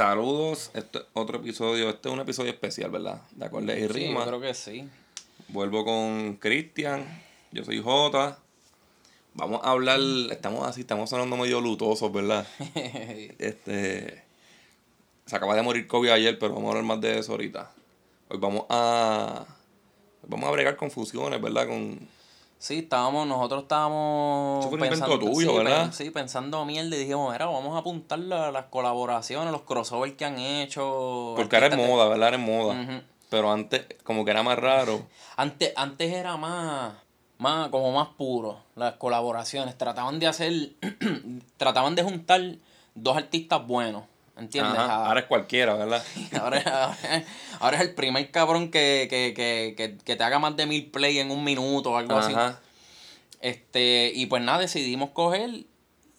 Saludos, este es otro episodio, este es un episodio especial, ¿verdad? De acordes y Sí, rima. yo creo que sí. Vuelvo con Cristian, yo soy Jota. Vamos a hablar, estamos así, estamos sonando medio lutosos, ¿verdad? Este, se acaba de morir Kobe ayer, pero vamos a hablar más de eso ahorita. Hoy vamos a, vamos a bregar con fusiones, ¿verdad? Con, Sí, estábamos, nosotros estábamos Eso fue un invento tuyo, ¿verdad? pen- sí, pensando mierda y dijimos, mira, vamos a apuntar la- las colaboraciones, los crossovers que han hecho. porque ahora es moda, ¿verdad? Ahora es moda. Pero antes, como que era más raro. Antes, antes era más, más, como más puro las colaboraciones. Trataban de hacer, trataban de juntar dos artistas buenos, ¿entiendes? Ajá, A- ahora es cualquiera, ¿verdad? Ahora, ahora- ahora es el primer cabrón que, que, que, que, que te haga más de mil play en un minuto o algo así. Este, y pues nada, decidimos coger.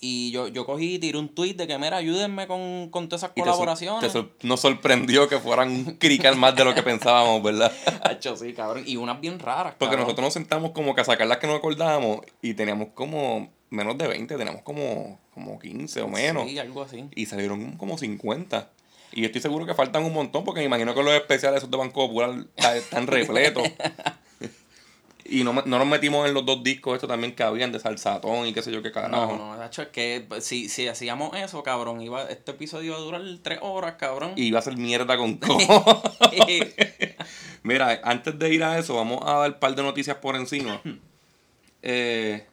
Y yo, yo cogí y tiré un tweet de que, mira, ayúdenme con, con todas esas Y te sor- colaboraciones. te sor- nos sorprendió que fueran un crical más de lo que pensábamos, ¿verdad? Hacho, sí, cabrón. Y unas bien raras, Porque cabrón. nosotros nos sentamos como que a sacar las que no acordábamos y teníamos como menos de 20, teníamos como, como 15 o menos. Sí, algo así. Y salieron como 50. Y estoy seguro que faltan un montón porque me imagino que los especiales esos de Banco Popular está- están repletos. y no, no nos metimos en los dos discos estos también que habían de Salsatón y qué sé yo qué carajo. No, no, Hacho, es que pues, si, si hacíamos eso, cabrón, iba, este episodio iba a durar tres horas, cabrón. Y iba a ser mierda con todo. Mira, antes de ir a eso, vamos a dar un par de noticias por encima. Eh,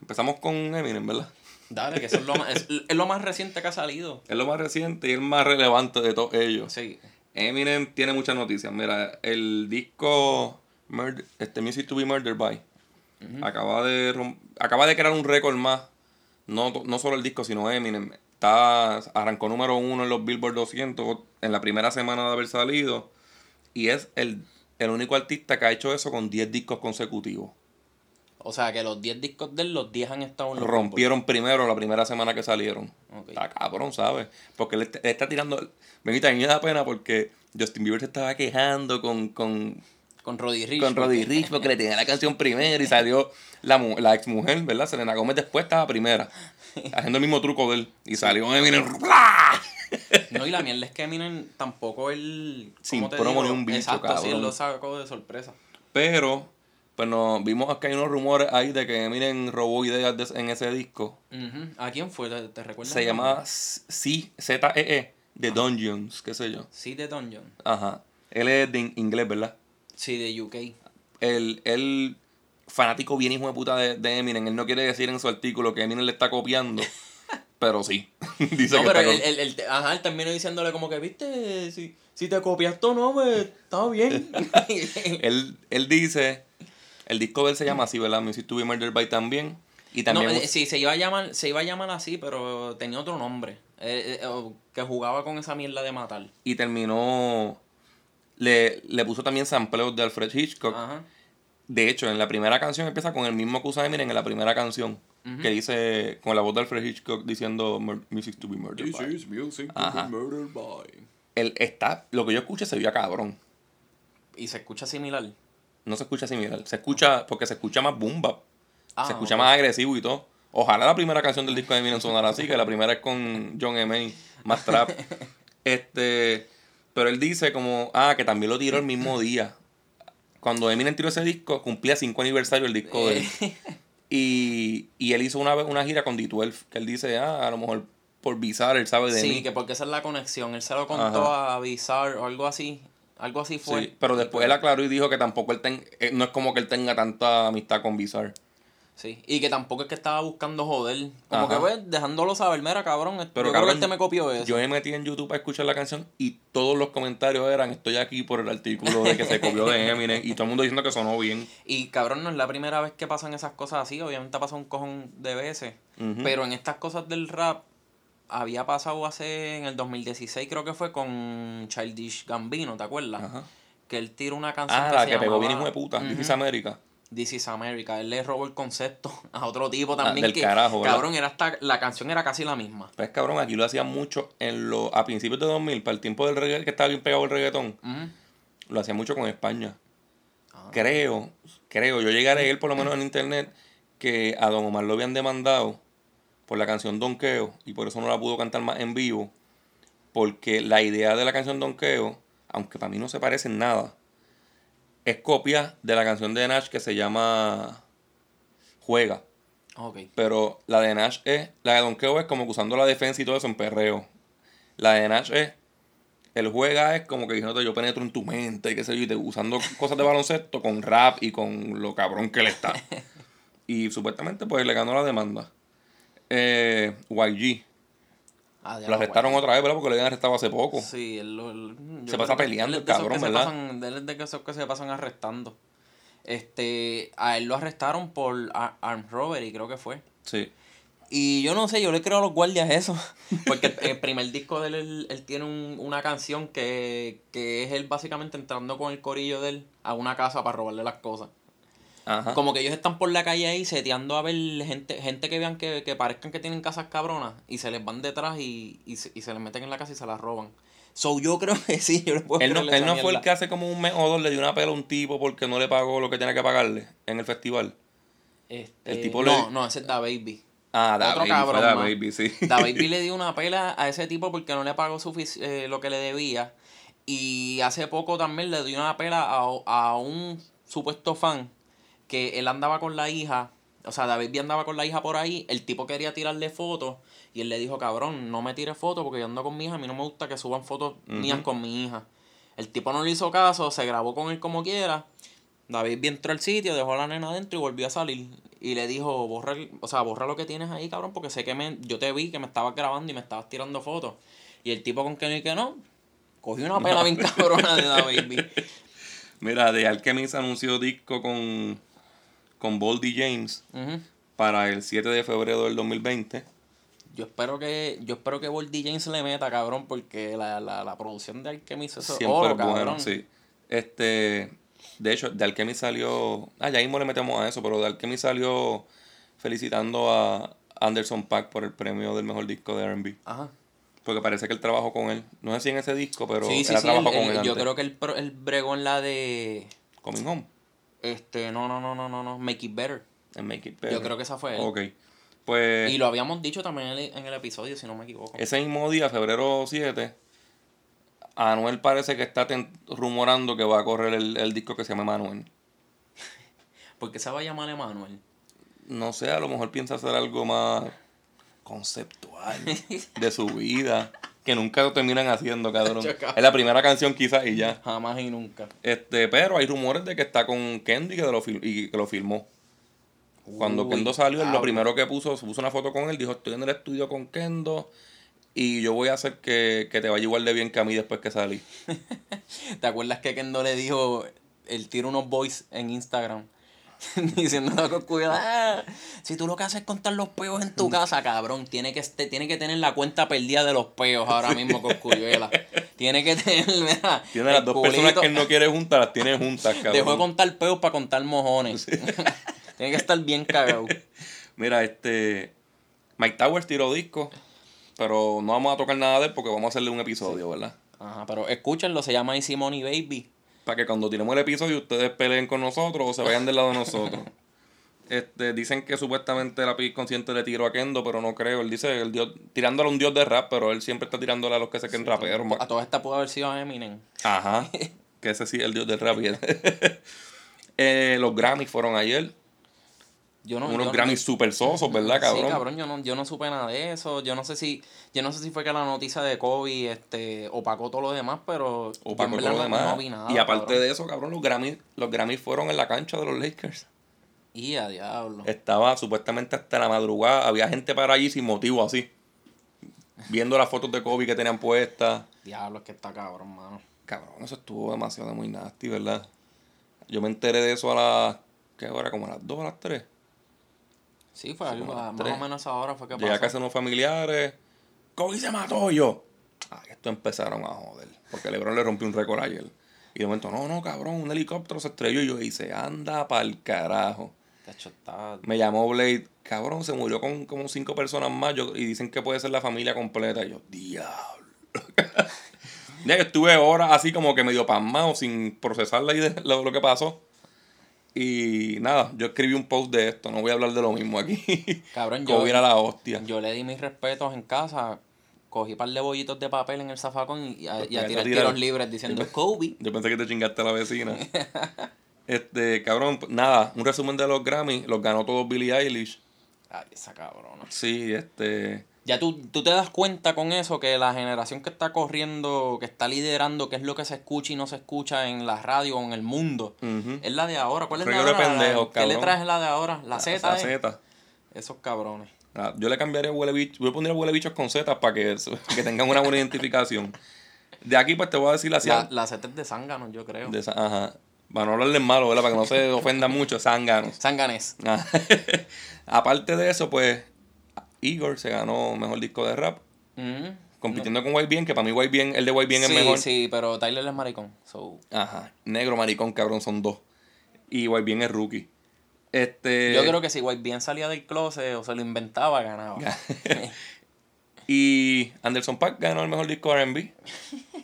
empezamos con Eminem, ¿verdad? Dale, que eso es lo, más, es, es lo más reciente que ha salido. Es lo más reciente y el más relevante de todos ellos. Sí. Eminem tiene muchas noticias. Mira, el disco Murder- este Music to be Murdered by acaba de acaba de crear un récord más. No, no solo el disco, sino Eminem. Está, arrancó número uno en los Billboard 200 en la primera semana de haber salido. Y es el, el único artista que ha hecho eso con 10 discos consecutivos. O sea, que los 10 discos de él, los 10 han estado en los Rompieron primero la primera semana que salieron. Ok. Está cabrón, ¿sabes? Porque él, está- él está tirando. Benita, a mí me da pena porque Justin Bieber se estaba quejando con, con, Con Roddy Rich. con Roddy Rich porque le tenía la canción primero y salió la, la ex mujer, ¿verdad? Selena Gómez después estaba primera. Haciendo el mismo truco de él. Y salió Eminem. No, y la mierda es que Eminem tampoco él. Sin ¿cómo te promo ni un bicho, Exacto, sí, cabrón. él lo sacó de sorpresa. Pero, pues no, vimos que hay unos rumores ahí de que Eminem robó ideas de- en ese disco. ¿A quién fue? ¿Te, te recuerdas? Se llama C, Z-E-E, The Dungeons, qué sé yo. Sí, de Dungeon. Ajá. Él es de in- inglés, ¿verdad? Sí, de UK. El, el fanático bien hijo de puta de, de Eminem. Él no quiere decir en su artículo que Eminem le está copiando. pero sí. Dice No, que pero él, él, él- ajá, él terminó diciéndole como que, viste, si, si te copias esto no, pues, está bien. él, él dice. El disco de él se llama así, ¿verdad? Music to be Murdered by también. Y no, también. eh, sí, se iba, a llamar, se iba a llamar así, pero tenía otro nombre. eh, eh, o que jugaba con esa mierda de matar. Y terminó. Le, le puso también sampleos de Alfred Hitchcock. Ajá. De hecho, en la primera canción empieza con el mismo que usa Eminem en la primera canción. Que dice, con la voz de Alfred Hitchcock diciendo "Mur- Music to be murdered by". music Ajá. murdered by. Él está, lo que yo escuché se veía cabrón. Y se escucha similar. No se escucha similar. Se escucha, porque se escucha más boom bap. Ah, se escucha más agresivo y todo. Ojalá la primera canción del disco de Eminem sonara así, que la primera es con John M. más trap. Este, pero él dice como, ah, que también lo tiró el mismo día. Cuando Eminem tiró ese disco, cumplía 5 aniversario el disco de él. Y, y él hizo una una gira con D12, que él dice, ah, a lo mejor por Bizarre él sabe de Sí, mí. que porque esa es la conexión. Él se lo contó Ajá. a Bizarre o algo así. Algo así fue. Sí, pero después él aclaró y dijo que tampoco él ten- eh, no es como que él tenga tanta amistad con Bizarre. Sí, y que tampoco es que estaba buscando joder. Como Ajá. que, pues, dejándolo saber, mira, cabrón, Pero, yo creo que este me copió eso. Yo me metí en YouTube a escuchar la canción y todos los comentarios eran estoy aquí por el artículo de que se copió de Eminem y todo el mundo diciendo que sonó bien. Y, cabrón, no es la primera vez que pasan esas cosas así. Obviamente ha pasado un cojón de veces. Pero en estas cosas del rap, había pasado hace, en el 2016 creo que fue con Childish Gambino, ¿te acuerdas? Ajá. Que él tira una canción Ah, que la se que pegó bien hijo llamaba- de puta. This is America. This is America. Él le robó el concepto a otro tipo también. Ah, del que, carajo, ¿verdad? cabrón, era hasta, la canción era casi la misma. Pues cabrón, aquí lo hacían mucho en lo, a principios de 2000, para el tiempo del reggaetón, que estaba bien pegado el reggaetón, Ujú. lo hacía mucho con España. Ah. Creo, creo, yo llegué a leer por lo menos en internet que a Don Omar lo habían demandado por la canción Donqueo y por eso no la pudo cantar más en vivo. Porque la idea de la canción Donkeo, aunque para mí no se parece en nada, es copia de la canción de Nash que se llama Juega. Ok. Pero la de Nash es, la de Donkeo es como que usando la defensa y todo eso en perreo. La de Nash es, el juega es como que diciéndote yo penetro en tu mente y qué sé yo, y te- usando cosas de baloncesto con rap y con lo cabrón que le está. y supuestamente pues le ganó la demanda. Eh, YG, Ah, lo arrestaron otra vez, ¿verdad? Porque lo habían arrestado hace poco. Sí, él, lo- él- Se pasa peleando él el cabrón, que ¿verdad? pasan- él es de esos que se pasan arrestando. Este, a él lo arrestaron por ar- armed robbery, creo que fue. Sí. Y yo no sé, yo le creo a los guardias eso. Porque el, el primer disco de él, él, él tiene un- una canción que, que es él básicamente entrando con el corillo de él a una casa para robarle las cosas. Ajá. Como que ellos están por la calle ahí seteando a ver gente, gente que vean que, que parezcan que tienen casas cabronas y se les van detrás y, y, se, y se les meten en la casa y se las roban. So yo creo que sí, yo le puedo Él no, él no fue el que hace como un mes o dos le dio una pela a un tipo porque no le pagó lo que tenía que pagarle en el festival. Este, el tipo no, le- no, ese es Da Baby. Ah, Da Otro Baby, cabrón Da. Baby, sí. Da Baby le dio una pela a ese tipo porque no le pagó eh, lo que le debía. Y hace poco también le dio una pela a, a un supuesto fan que él andaba con la hija. O sea, Da Baby andaba con la hija por ahí. El tipo quería tirarle fotos. Y él le dijo, cabrón, no me tires fotos porque yo ando con mi hija. A mí no me gusta que suban fotos mías con mi hija. El tipo no le hizo caso, se grabó con él como quiera. David entró al sitio, dejó a la nena adentro y volvió a salir. Y le dijo, borra, o sea, borra lo que tienes ahí, cabrón, porque sé que me, yo te vi que me estabas grabando y me estabas tirando fotos. Y el tipo con que no y que no, cogió una pela bien cabrona de Da Baby. Mira, The Alchemist anunció disco con, con Boldy James para el 7 de febrero del 2020. Yo espero que, yo espero que Boldy James le meta, cabrón, porque la, la, la producción de Alchemist es Siempre oro, bueno, cabrón. sí. Este, de hecho, The Alchemist salió. Ah, ya mismo le metemos a eso, pero The Alchemist salió felicitando a Anderson Paak por el premio del mejor disco de RB. Ajá. Porque parece que él trabajó con él. No sé si en ese disco, pero sí, él sí, ha sí, trabajado él- con él- él. yo antes. creo que él, pro- él bregó en la de, Coming Home, este, no, no, no, no, no, no, Make It Better. Make It Yo Better. creo que esa fue él. Ok. Pues Y lo habíamos dicho también en el, en el episodio, si no me equivoco. ese mismo día, febrero 7, Anuel parece que está rumorando que va a correr el, el disco que se llama Manuel. ¿Por qué se va a llamar Emanuel? No sé, a lo mejor piensa hacer algo más conceptual de su vida. Que nunca lo terminan haciendo, cabrón. Cabrón. Es la primera canción quizás y ya. Jamás y nunca. Este, pero hay rumores de que está con Kendo y que lo, fil- y que lo filmó. Cuando Uy, Kendo salió, él lo cabrón. primero que puso, se puso una foto con él, dijo, estoy en el estudio con Kendo y yo voy a hacer que, que te vaya igual de bien que a mí después que salí. ¿Te acuerdas que Kendo le dijo, él tira unos boys en Instagram? Diciendo con cuidado, "Ah, si tú lo que haces es contar los peos en tu casa, cabrón, tiene que, este, tiene que tener la cuenta perdida de los peos ahora mismo con Cuyuela. Tiene que tener, mira, Tiene las dos personas culito- que él no quiere juntar, las tiene juntas, cabrón. Dejó de contar peos para contar mojones. tiene que estar bien cagado. Mira, este. Mike Towers tiró disco, pero no vamos a tocar nada de él porque vamos a hacerle un episodio, ¿verdad? Ajá, pero escúchenlo, se llama Easy Money Baby. Para que cuando tiremos el episodio ustedes peleen con nosotros o se vayan del lado de nosotros. Este, dicen que supuestamente la Pig consciente le tiró a Kendo, pero no creo. Él dice el dios, tirándole a un dios de rap, pero él siempre está tirándole a los que se creen raperos. A todas estas pudo haber sido Eminem. Ajá. Que ese sí es el dios del rap. Eh, los Grammys fueron ayer. Yo no, unos yo- Grammys super sosos, ¿verdad, cabrón? Sí, cabrón, yo no, yo no supe nada de eso. Yo no sé si, yo no sé si fue que la noticia de COVID este, opacó todo lo demás, pero yo O para en todo lo no- demás. no vi nada. y aparte cabrón. de eso, cabrón, los Grammys, los Grammys fueron en la cancha de los Lakers. Y a diablo. Estaba supuestamente hasta la madrugada. Había gente para allí sin motivo así. Viendo las fotos de Kobe que tenían puestas. Diablo, es que está cabrón, mano. Cabrón, eso estuvo demasiado muy nasty, ¿verdad? Yo me enteré de eso a las. ¿Qué hora? Como a las 2 o a las 3. Sí, fue algo, más tres. o menos ahora fue que Llegué a pasó. casa de unos familiares. Kobe se mató yo. Ah, esto empezaron a joder. Porque LeBron le rompió un récord ayer. Y de momento, no, no, cabrón, un helicóptero se estrelló. Y yo hice, anda pa'l carajo. Me llamó Blade, cabrón, se murió con como cinco personas más yo- y dicen que puede ser la familia completa. Y yo, diablo. ya yo estuve horas así como que medio pasmado sin procesar la idea, lo, lo que pasó. Y nada, yo escribí un post de esto, no voy a hablar de lo mismo aquí. Cabrón, yo, era la hostia. yo le di mis respetos en casa cogí un par de bollitos de papel en el zafacón y, a, y a tirar tiros libres diciendo Kobe. Yo pensé que te chingaste a la vecina. este, cabrón, pues, nada, un resumen de los Grammy, los ganó todos Billie Eilish. Ay, esa cabrona. Sí, este. Ya tú, tú te das cuenta con eso que la generación que está corriendo, que está liderando, qué es lo que se escucha y no se escucha en la radio o en el mundo, es la de ahora. ¿Cuál es Reguero la de ahora? ¿Qué letra es la de ahora? La Z. La eh. Z. Esos cabrones. Ah, yo le cambiaría huele bicho, voy a poner huele bichos con Z para que, que tengan una buena identificación. De aquí pues te voy a decir la La, la Z es de Zánganos, yo creo. de ajá. Para no hablarles malo, ¿verdad? Para que no se ofenda mucho, zánganos. Zánganes. Ah, Aparte de eso, pues, Igor se ganó mejor disco de rap, Ujú. compitiendo con White Bien, que para mí White Bien, el de White Bien sí, es mejor. Sí, pero Tyler es maricón. So, Ajá. Negro, maricón, cabrón, son dos. Y White Bien es rookie. Este. yo creo que si White bien salía del closet o se lo inventaba, ganaba. Y Anderson Paak ganó el mejor disco de RB.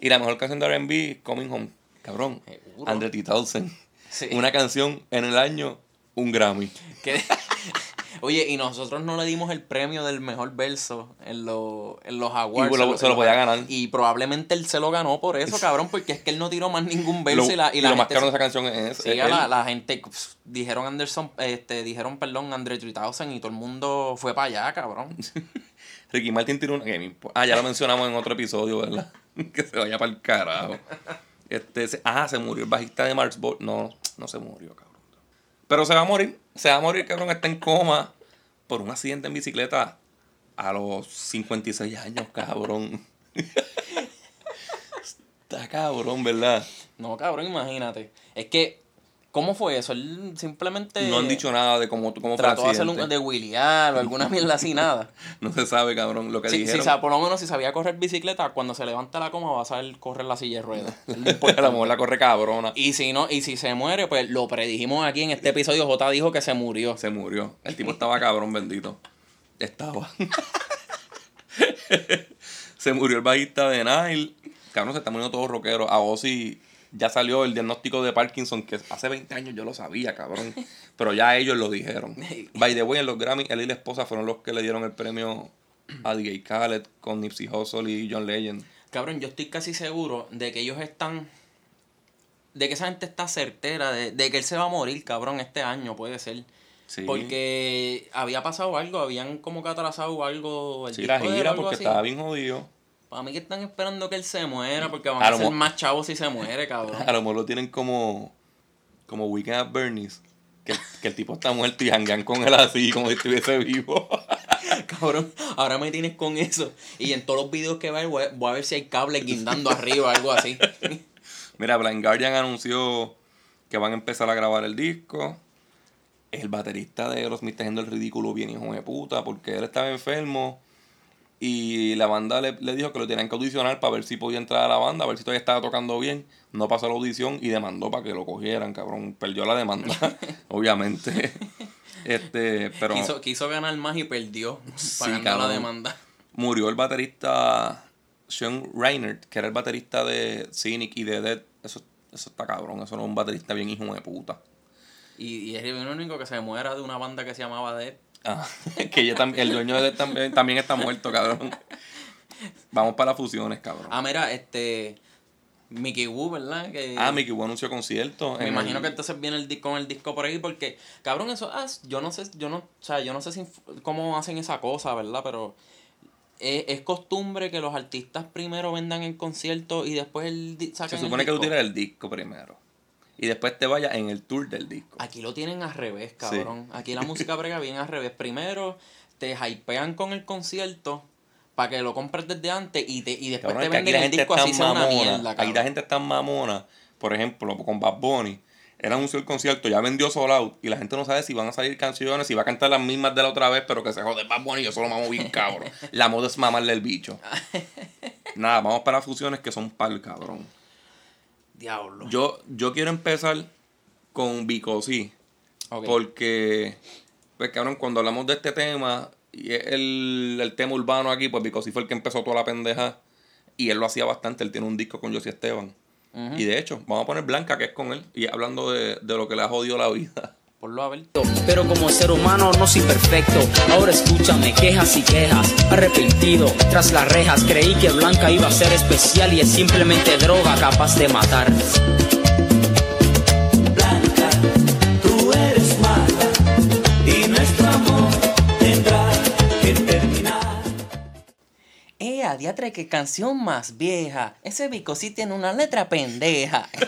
y la mejor canción de RB, Coming Home. Cabrón. Seguro. Andre 3000. Sí. Una canción en el año, un Grammy. Que- Oye, y nosotros no le dimos el premio del mejor verso en, los en los awards. Y lo- se lo podía ganar. Y probablemente él se lo ganó por eso, cabrón, porque es que él no tiró más ningún verso Lo, y la, y y la lo más gente caro de esa canción es. Sí, es la, gente pf, dijeron Anderson, este, dijeron, perdón, Andre 3000 y todo el mundo fue para allá, cabrón. Ricky Martin tiró una. Ah, ya lo mencionamos en otro episodio, ¿verdad? que se vaya para el carajo. Este, se- ah, se murió el bajista de Mars Ball. No, no se murió, cabrón. Pero se va a morir. Se va a morir, cabrón. Está en coma por un accidente en bicicleta a los 56 años, cabrón. Está cabrón, ¿verdad? No, cabrón, imagínate. Es que, ¿cómo fue eso? Él simplemente No han dicho nada de cómo, cómo fue el trató de hacer un de William o alguna mierda así, nada. No se sabe, cabrón, lo que Sí, dijeron. sea, por lo menos si sabía correr bicicleta, cuando se levanta la coma va a saber correr la silla de ruedas. A lo mejor la corre cabrona. Y si no, y si se muere, pues lo predijimos aquí en este episodio. J dijo que se murió. Se murió. El tipo estaba cabrón, bendito. Estaba. se murió el bajista de Nile. Cabrón, se está muriendo todo rockero. A Ozzy ya salió el diagnóstico de Parkinson, que hace 20 años yo lo sabía, cabrón. Pero ya ellos lo dijeron. By the way, en los Grammy, él y la esposa fueron los que le dieron el premio a DJ Khaled con Nipsey Hussle y John Legend. Cabrón, yo estoy casi seguro de que ellos están. De que esa gente está certera de, de que él se va a morir, cabrón, este año, puede ser. Sí. Porque había pasado algo, habían como que atrasado algo. El Sí, la gira porque así. estaba bien jodido. Para mí que están esperando que él se muera, porque van A ser más chavos si se muere, cabrón. A lo mejor lo tienen como, como Weekend at Bernie's. Que, que el tipo está muerto y hangan con él así, como si estuviese vivo. Cabrón, ahora me tienes con eso. Y en todos los videos que va voy a, voy a ver si hay cables guindando arriba, algo así. Mira, Blind Guardian anunció que van a empezar a grabar el disco. El baterista de Aerosmith está haciendo el ridículo bien hijo de puta porque él estaba enfermo y la banda le, le dijo que lo tenían que audicionar para ver si podía entrar a la banda, a ver si todavía estaba tocando bien. No pasó la audición y demandó para que lo cogieran, cabrón. Perdió la demanda, obviamente. Este, pero Quiso, quiso ganar más y perdió pagando la demanda. murió el baterista Sean Reinert, que era el baterista de Cynic y de Dead. Eso, eso está cabrón, eso no es un baterista bien hijo de puta. Y, y es el único que se muera de una banda que se llamaba Dead. Ah, que ya tam- el dueño de Dead también, también está muerto, cabrón. Vamos para las fusiones, cabrón. Ah, mira, este. Mickey Wu, ¿verdad? Que, Ah, Mickey Wu anunció concierto. Me imagino el- que entonces viene el disco con el disco por ahí porque, cabrón, eso, ah, yo no sé, yo no, o sea, yo no sé si, cómo hacen esa cosa, ¿verdad? Pero es, es costumbre que los artistas primero vendan el concierto y después el Se saquen el supone que tú tiras el disco primero. Y después te vayas en el tour del disco. Aquí lo tienen al revés, cabrón. Aquí la música brega bien al revés. Primero te hypean con el concierto para que lo compres desde antes y, te, y después Cabrón, te aquí venden el disco así sea una mierda, Aquí cabrón. la gente es tan mamona. Por ejemplo, con Bad Bunny. Él anunció el concierto, ya vendió Sold Out. Y la gente no sabe si van a salir canciones, si va a cantar las mismas de la otra vez, pero que se jode Bad Bunny. Yo solo mamo bien cabrón. la moda es mamarle el bicho. Nada, vamos para fusiones que son par, cabrón. Diablo. Yo, yo quiero empezar con Vico, sí. Ok. Porque, pues cabrón, cuando hablamos de este tema, y es el, el tema urbano aquí, pues Vico sí fue el que empezó toda la pendeja. Y él lo hacía bastante, él tiene un disco con Josie Esteban. Y de hecho, vamos a poner Blanca, que es con él, y hablando de, de lo que le ha jodido la vida. Ponlo a ver. Pero como ser humano no soy perfecto. Ahora escúchame, quejas y quejas. Arrepentido, tras las rejas. Creí que Blanca iba a ser especial y es simplemente droga capaz de matar. Blanca, tú eres mala y nuestro amor tendrá que terminar. Eh, diatre, qué canción más vieja. Ese Vico sí tiene una letra pendeja.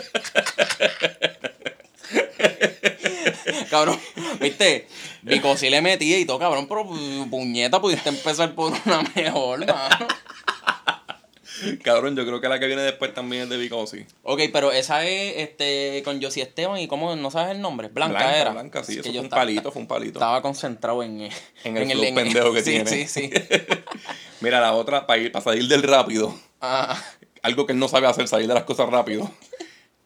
cabrón, viste, Vico sí le metía y todo, cabrón, pero pu- puñeta, pudiste empezar por una mejor, mano. Cabrón, yo creo que la que viene después también es de Vicosi. Ok, pero esa es este con Josie Esteban y cómo, ¿no sabes el nombre? Blanca, Blanca, era. Blanca, sí, Es eso fue un estaba- palito, fue un palito. Estaba concentrado en, En el flow pendejo que sí, tiene. Sí, sí, Mira, la otra, para, ir, para salir del rápido, Ah, algo que él no sabe hacer, salir de las cosas rápido.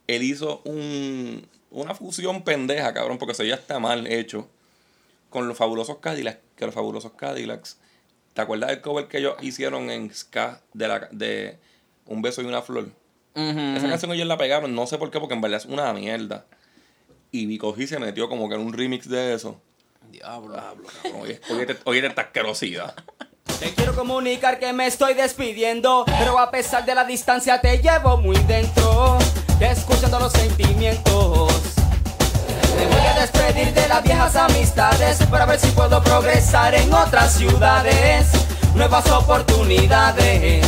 Él hizo un, una fusión pendeja, cabrón, porque eso ya está mal hecho. Con los fabulosos Cadillacs, que los fabulosos Cadillacs. ¿Te acuerdas del cover que ellos hicieron en Ska de, la, de Un beso y una flor? Esa canción ellos la pegaron, no sé por qué, porque en verdad es una mierda. Y Vico G se metió como que en un remix de eso. Diablo. Diablo, cabrón, Oye, oye, oye, esta asquerosidad. Te quiero comunicar que me estoy despidiendo, pero a pesar de la distancia te llevo muy dentro, escuchando los sentimientos. Me voy a despedir de las viejas amistades para ver si puedo progresar en otras ciudades, nuevas oportunidades.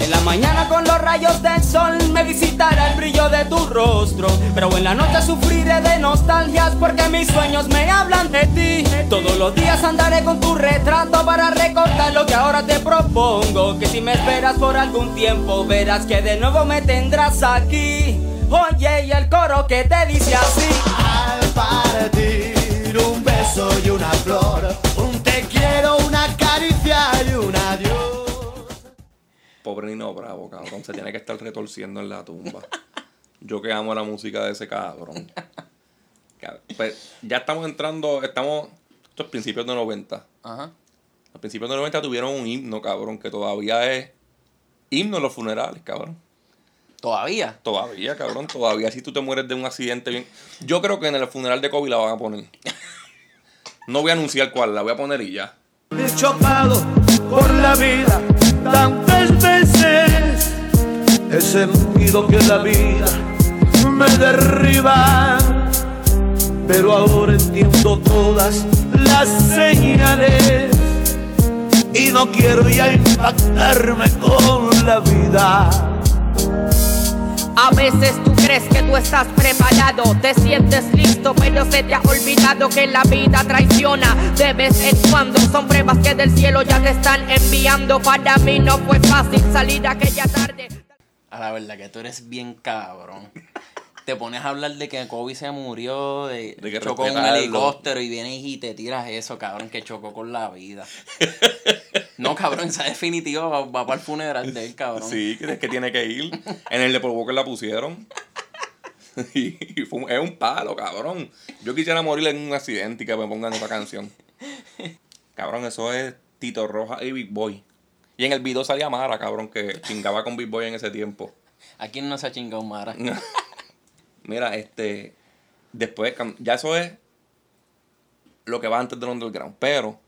En la mañana con los rayos del sol me visitará el brillo de tu rostro Pero en la noche sufriré de nostalgias porque mis sueños me hablan de ti. Todos los días andaré con tu retrato para recordar lo que ahora te propongo Que si me esperas por algún tiempo verás que de nuevo me tendrás aquí. Oye y el coro que te dice así Al partir un beso y una flor, un te quiero, una caricia y un adiós. Pobre Nino Bravo, cabrón. Se tiene que estar retorciendo en la tumba. Yo que amo la música de ese cabrón. Cab- Pues, ya estamos entrando, estamos. Esto es principios de 90. Ajá. A principios de 90 tuvieron un himno, cabrón, que todavía es himno en los funerales, cabrón. Todavía. Todavía, cabrón, todavía si tú te mueres de un accidente bien. Yo creo que en el funeral de Kobe la van a poner. No voy a anunciar cuál, la voy a poner y ya. He chocado por la vida tantas veces. He sentido que la vida me derriba. Pero ahora entiendo todas las señales. Y no quiero ya impactarme con la vida. A veces tú crees que tú estás preparado, te sientes listo, pero se te ha olvidado que la vida traiciona de vez en cuando. Son pruebas que del cielo ya te están enviando. Para mí no fue fácil salir aquella tarde. A la verdad que tú eres bien cabrón. Te pones a hablar de que Kobe se murió, de, De que chocó en un helicóptero y vienes y te tiras eso, cabrón, que chocó con la vida. No, cabrón, esa definitiva va, va para el funeral de él, cabrón. Sí, que es que tiene que ir. En el de Paul Walker la pusieron. Y fue un- es un palo, cabrón. Yo quisiera morir en un accidente y que me pongan esa canción. Cabrón, eso es Tito Roja y Big Boy. Y en el video salía Mara, cabrón, que chingaba con Big Boy en ese tiempo. ¿A quién no se ha chingado Mara? Mira, este. Después, ya eso es lo que va antes del underground. Pero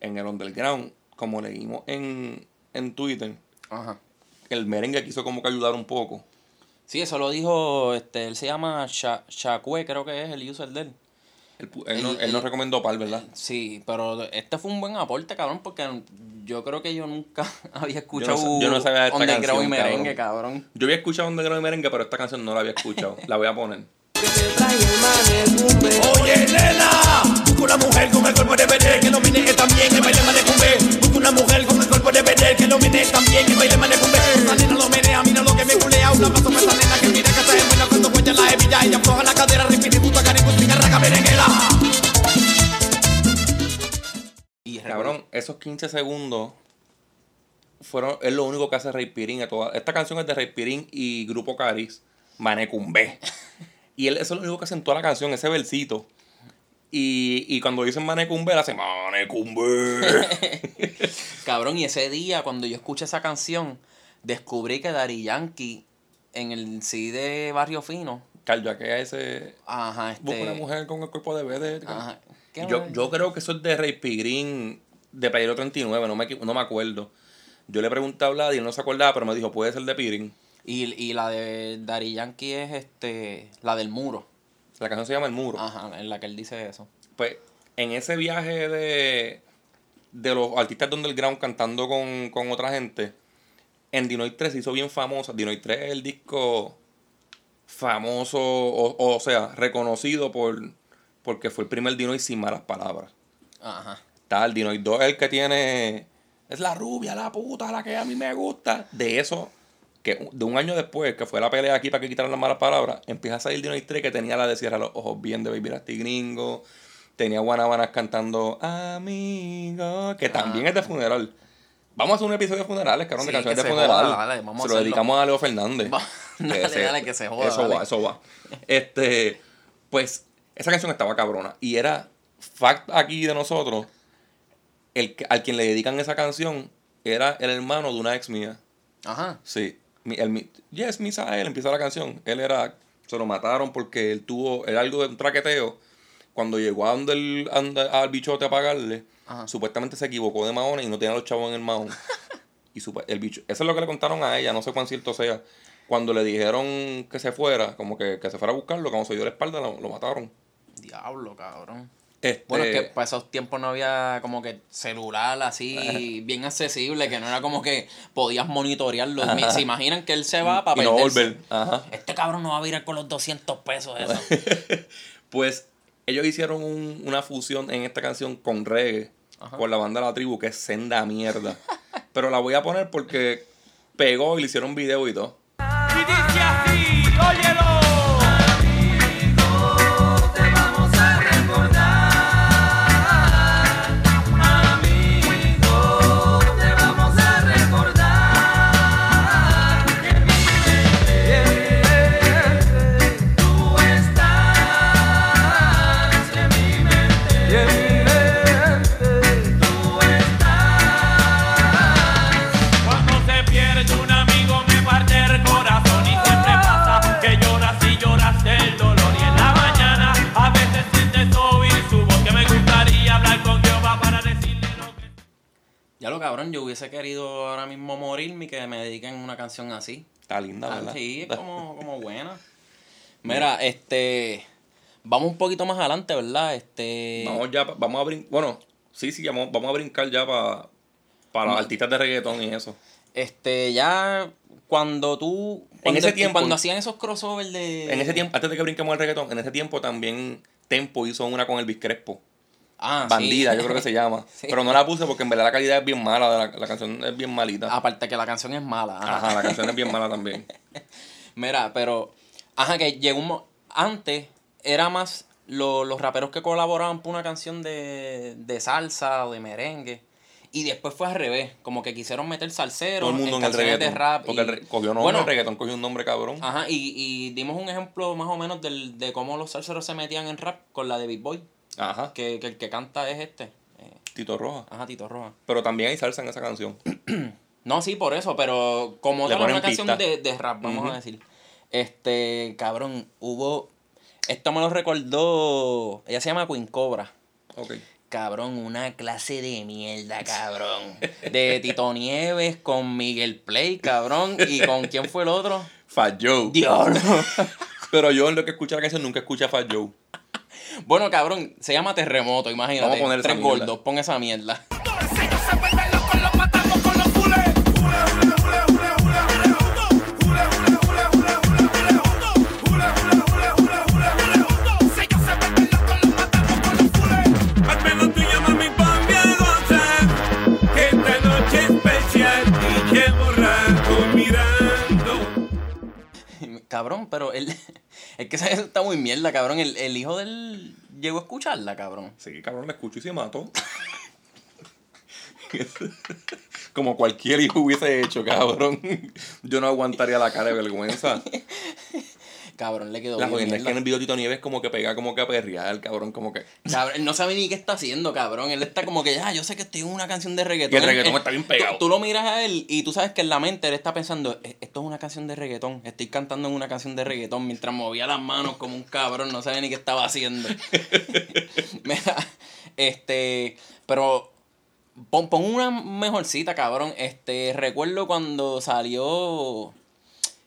en el underground, como leímos en, en Twitter, Ajá. el merengue quiso como que ayudar un poco. Sí, eso lo dijo, este, él se llama Sha- Shakwe, creo que es el user de él. Él, pu- él, no- El- nos el- recomendó Pal, ¿verdad? Sí, pero este fue un buen aporte, cabrón, porque yo creo que yo nunca había escuchado yo no sabía esta canción, y merengue, cabrón. Yo había escuchado underground y merengue, pero esta canción no la había escuchado. la voy a poner. Oye, nena, una mujer con el cuerpo de vender que domine también el baile una mujer con el cuerpo de vender que domine también el baile manecumbe. Esa nena lo menea, mira lo que me culea. Una paso para esa nena que mira que está en buena cuando cuella la hebilla. Ella afloja la cadera, repite puta carico, triga, raga, merenguera. Y Cabrón, esos 15 segundos fueron, es lo único que hace Rey Pirín. de toda- esta canción es de Rey Pirín y Grupo Caris, Manecumbe. y él, eso es lo único que hace en toda la canción, ese versito. Y, y cuando dicen Manecumbe, él hace Manecumbe. Cabrón, y ese día, cuando yo escuché esa canción, descubrí que Dari Yankee, en el CD de Barrio Fino, Carl que ese. Ajá, este. Busca una mujer con el cuerpo de bebé. Ajá. ¿Qué Yo, yo creo que eso es de Ray P. Green de Playero 39, no me, no me acuerdo. Yo le pregunté a Vlad y él no se acordaba, pero me dijo, puede ser de Pirin. Y, y la de Dari Yankee es este. La del muro. La canción se llama El Muro. Ajá, en la que él dice eso. Pues en ese viaje de, de los artistas de underground cantando con, con otra gente, en Dinoid 3 se hizo bien famosa. Dinoid 3 es el disco famoso, o, o sea, reconocido por porque fue el primer Dinoid sin malas palabras. Ajá. Está el Dinoid 2, el que tiene. Es la rubia, la puta, la que a mí me gusta. De eso, que de un año después, que fue la pelea aquí para que quitaran las malas palabras, empieza a salir Dinoid 3 que tenía la de Cierra los ojos bien de Baby Rasty Gringo. Tenía Guanabanas cantando Amigo, que también es de funeral. Vamos a hacer un episodio de funerales, cabrón, de Sí, canciones que de se funeral. joda, dale, vamos se lo dedicamos a Leo Fernández. Va, dale, dale, que se joda, Eso dale. va, eso va. Este, pues, esa canción estaba cabrona. Y era fact aquí de nosotros, el, que- al quien le dedican esa canción era el hermano de una ex mía. Ajá. Sí. El, yes, Misael, empieza la canción. Él era, se lo mataron porque él tuvo, era algo de un traqueteo. Cuando llegó a donde el, al bichote a pagarle, Ajá. supuestamente se equivocó de mahón y no tenía los chavos en el mahón. y supe- el bicho, eso es lo que le contaron a ella, no sé cuán cierto sea. Cuando le dijeron que se fuera, como que, que se fuera a buscarlo, cuando se dio la espalda, lo, lo mataron. Diablo, cabrón. Este, Bueno, es que para esos tiempos no había como que celular así bien accesible, que no era como que podías monitorearlo. Se imaginan que él se va para y no volver. Ajá. Este cabrón no va a virar con los 200 pesos eso. Pues ellos hicieron un- una fusión en esta canción con reggae, con la banda La Tribu, que es senda mierda. Pero la voy a poner porque pegó y le hicieron video y todo. Cabrón, yo hubiese querido ahora mismo morirme y que me dediquen una canción así. Está linda, Ah, ¿verdad? sí, es como, como buena. Mira, este. Vamos un poquito más adelante, ¿verdad? Este. Vamos ya, vamos a brincar. Bueno, sí, sí, vamos, vamos a brincar ya para para los artistas de reggaetón y eso. Este, ya cuando tú. En ese tiempo- Cuando hacían esos crossovers de. En ese tiempo, antes de que brinquemos el reggaetón, en ese tiempo también Tempo hizo una con Elvis Crespo. Ah, sí. Bandida, yo creo que se llama. Sí. Pero no la puse porque en verdad la calidad es bien mala, la, la canción es bien malita. Aparte que la canción es mala. ajá. Ajá, la canción es bien mala también. Mira, pero. Ajá, que llegó un. Antes era más lo- los raperos que colaboraban por una canción de, de salsa o de merengue. Y después fue al revés. Como que quisieron meter salseros Todo el mundo en el reggaetón. de rap. porque y- el cogió nombre, Bueno, el reggaetón cogió un nombre cabrón. Ajá, y, y dimos un ejemplo más o menos del, de cómo los salseros se metían en rap con la de Big Boy. Ajá. Que, que el que canta es este. eh, Tito Roja. ajá, Tito Roja. Pero también hay salsa en esa canción. No, sí, por eso, pero como tal una canción de, de rap, vamos a decir. Este, cabrón, hubo. Esto me lo recordó. Ella se llama Queen Cobra. Ok. Cabrón, una clase de mierda, cabrón. De Tito Nieves con Miguel Play, cabrón. ¿Y con quién fue el otro? Fat Joe. Diablo. Pero yo en lo que escucha la canción nunca escucha a Fat Joe. Bueno, cabrón, se llama Terremoto, imagínate. Vamos a poner Tres gordos, pon esa mierda. Cabrón, pero él. Es que eso está muy mierda, cabrón. El, el hijo del. Llegó a escucharla, cabrón. Sí, cabrón, la escucho y se mató. Como cualquier hijo hubiese hecho, cabrón. Yo no aguantaría la cara de vergüenza. cabrón le quedó La bien es que en el video Tito Nieves como que pega como que a perrear, cabrón, como que... Cabrón, él no sabe ni qué está haciendo, cabrón. Él está como que, ya, yo sé que estoy en una canción de reggaetón. Y el reggaetón Él- está bien pegado. Tú, lo miras a él y tú sabes que en la mente él está pensando, "E- esto es una canción de reggaetón. Estoy cantando en una canción de reggaetón mientras movía las manos como un cabrón. No sabe ni qué estaba haciendo. Mira, este, pero pon, pon una mejorcita, cabrón. Este, recuerdo cuando salió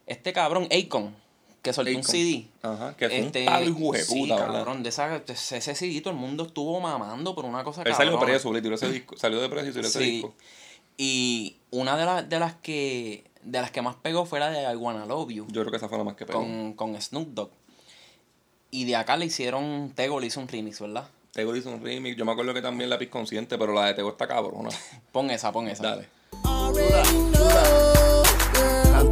este cabrón, Akon, que soltó un. CD. Ajá, que fue Este, un palo de sí, puta, ¿verdad? cabrón, de, esa, de ese CD todo el mundo estuvo mamando por una cosa Él salió cabrona. preso, le tiró ese disco, salió de preso y tiró ese Sí. disco. Y una de, las de las que de las que más pegó fue la de I Wanna Love You Yo creo que esa fue la más que pegó. con, con Snoop Dogg. Y de acá le hicieron, Tego le hizo un remix, ¿verdad? Tego hizo un remix, yo me acuerdo que también la Consciente, pero la de Tego está cabrona. Pon esa, pon esa. Dale.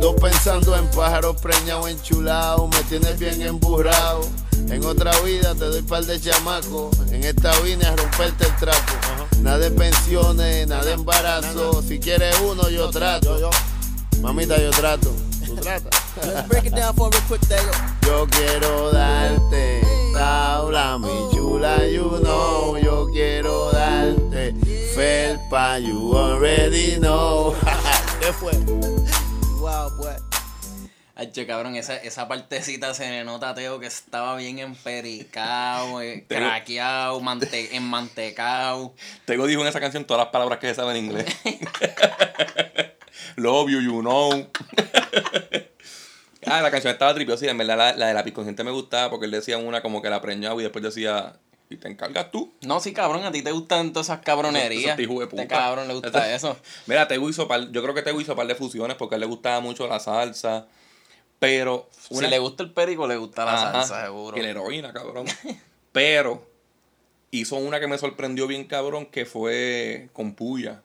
Ando pensando en pájaros preñados, enchulados, me tienes bien emburrado. En otra vida te doy par de chamacos, en esta vine a romperte el trapo. Nada de pensiones, nada de embarazo, si quieres uno yo trato. Mamita yo trato. ¿Tú tratas? Yo quiero darte tabla, mi chula, you know. Yo quiero darte felpa, you already know. ¿Qué fue? Che, cabrón, esa, esa partecita se le nota a Teo que estaba bien empericado, eh, craqueado, mante enmantecado. Tego dijo en esa canción todas las palabras que se saben en inglés. Love you, you know. ah, la canción estaba tripiosa y en verdad la, la de la Consciente me gustaba porque él decía una como que la preñaba y después decía, y te encargas tú. No, sí, cabrón, a ti te gustan todas esas cabronerías. Eso- eso de puta. Este cabrón le gusta Eso- eso. Mira, Tego hizo par, yo creo que Tego hizo par de fusiones porque a él le gustaba mucho la salsa, pero... Si le gusta el perico, le gusta la Ajá, salsa, seguro. Y la heroína, cabrón. Pero hizo una que me sorprendió bien, cabrón, que fue con Puya.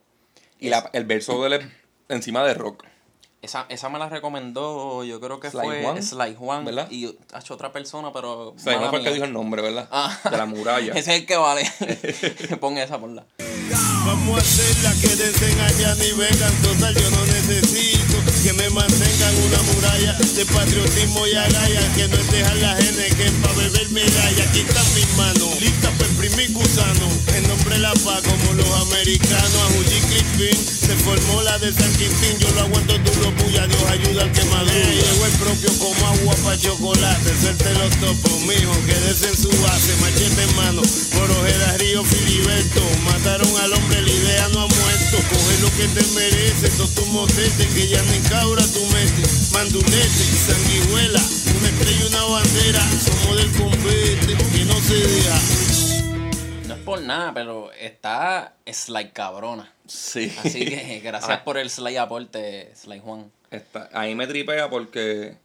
Y la- el verso de él es encima de rock. Esa, esa me la recomendó, yo creo que Sly fue Juan, Sly Juan. ¿verdad? Y ha hecho otra persona, pero. No mala fue el que dijo el nombre, ¿verdad? Ah. De la muralla. Ese es el que vale. Pon esa, ponla. Vamos a hacerla que deseen allá ni vengan total yo no necesito que me mantengan una muralla de patriotismo y agallas que no es dejar la gente que pa' beber medalla aquí están mis manos para imprimir gusano. En nombre de la paz como los americanos. A Juji Clipping se formó la de San Quintín. Yo lo aguanto tú lo puya Dios ayuda al que madure llegó el propio como agua pa' chocolate. Suelte los topos mijo quédese en su base. Machete en mano por Ojeda Río Filiberto. Mataron al hombre la idea no ha muerto. Coge lo que te merece todos tus motetes que ya ni cabra tu metes mandulete sanguijuela una estrella y una bandera. Somos del compete que no se deja. No por nada, pero está Sly cabrona. Sí. Así que gracias Ah, por el Sly aporte, Sly Juan. está- ahí me tripea porque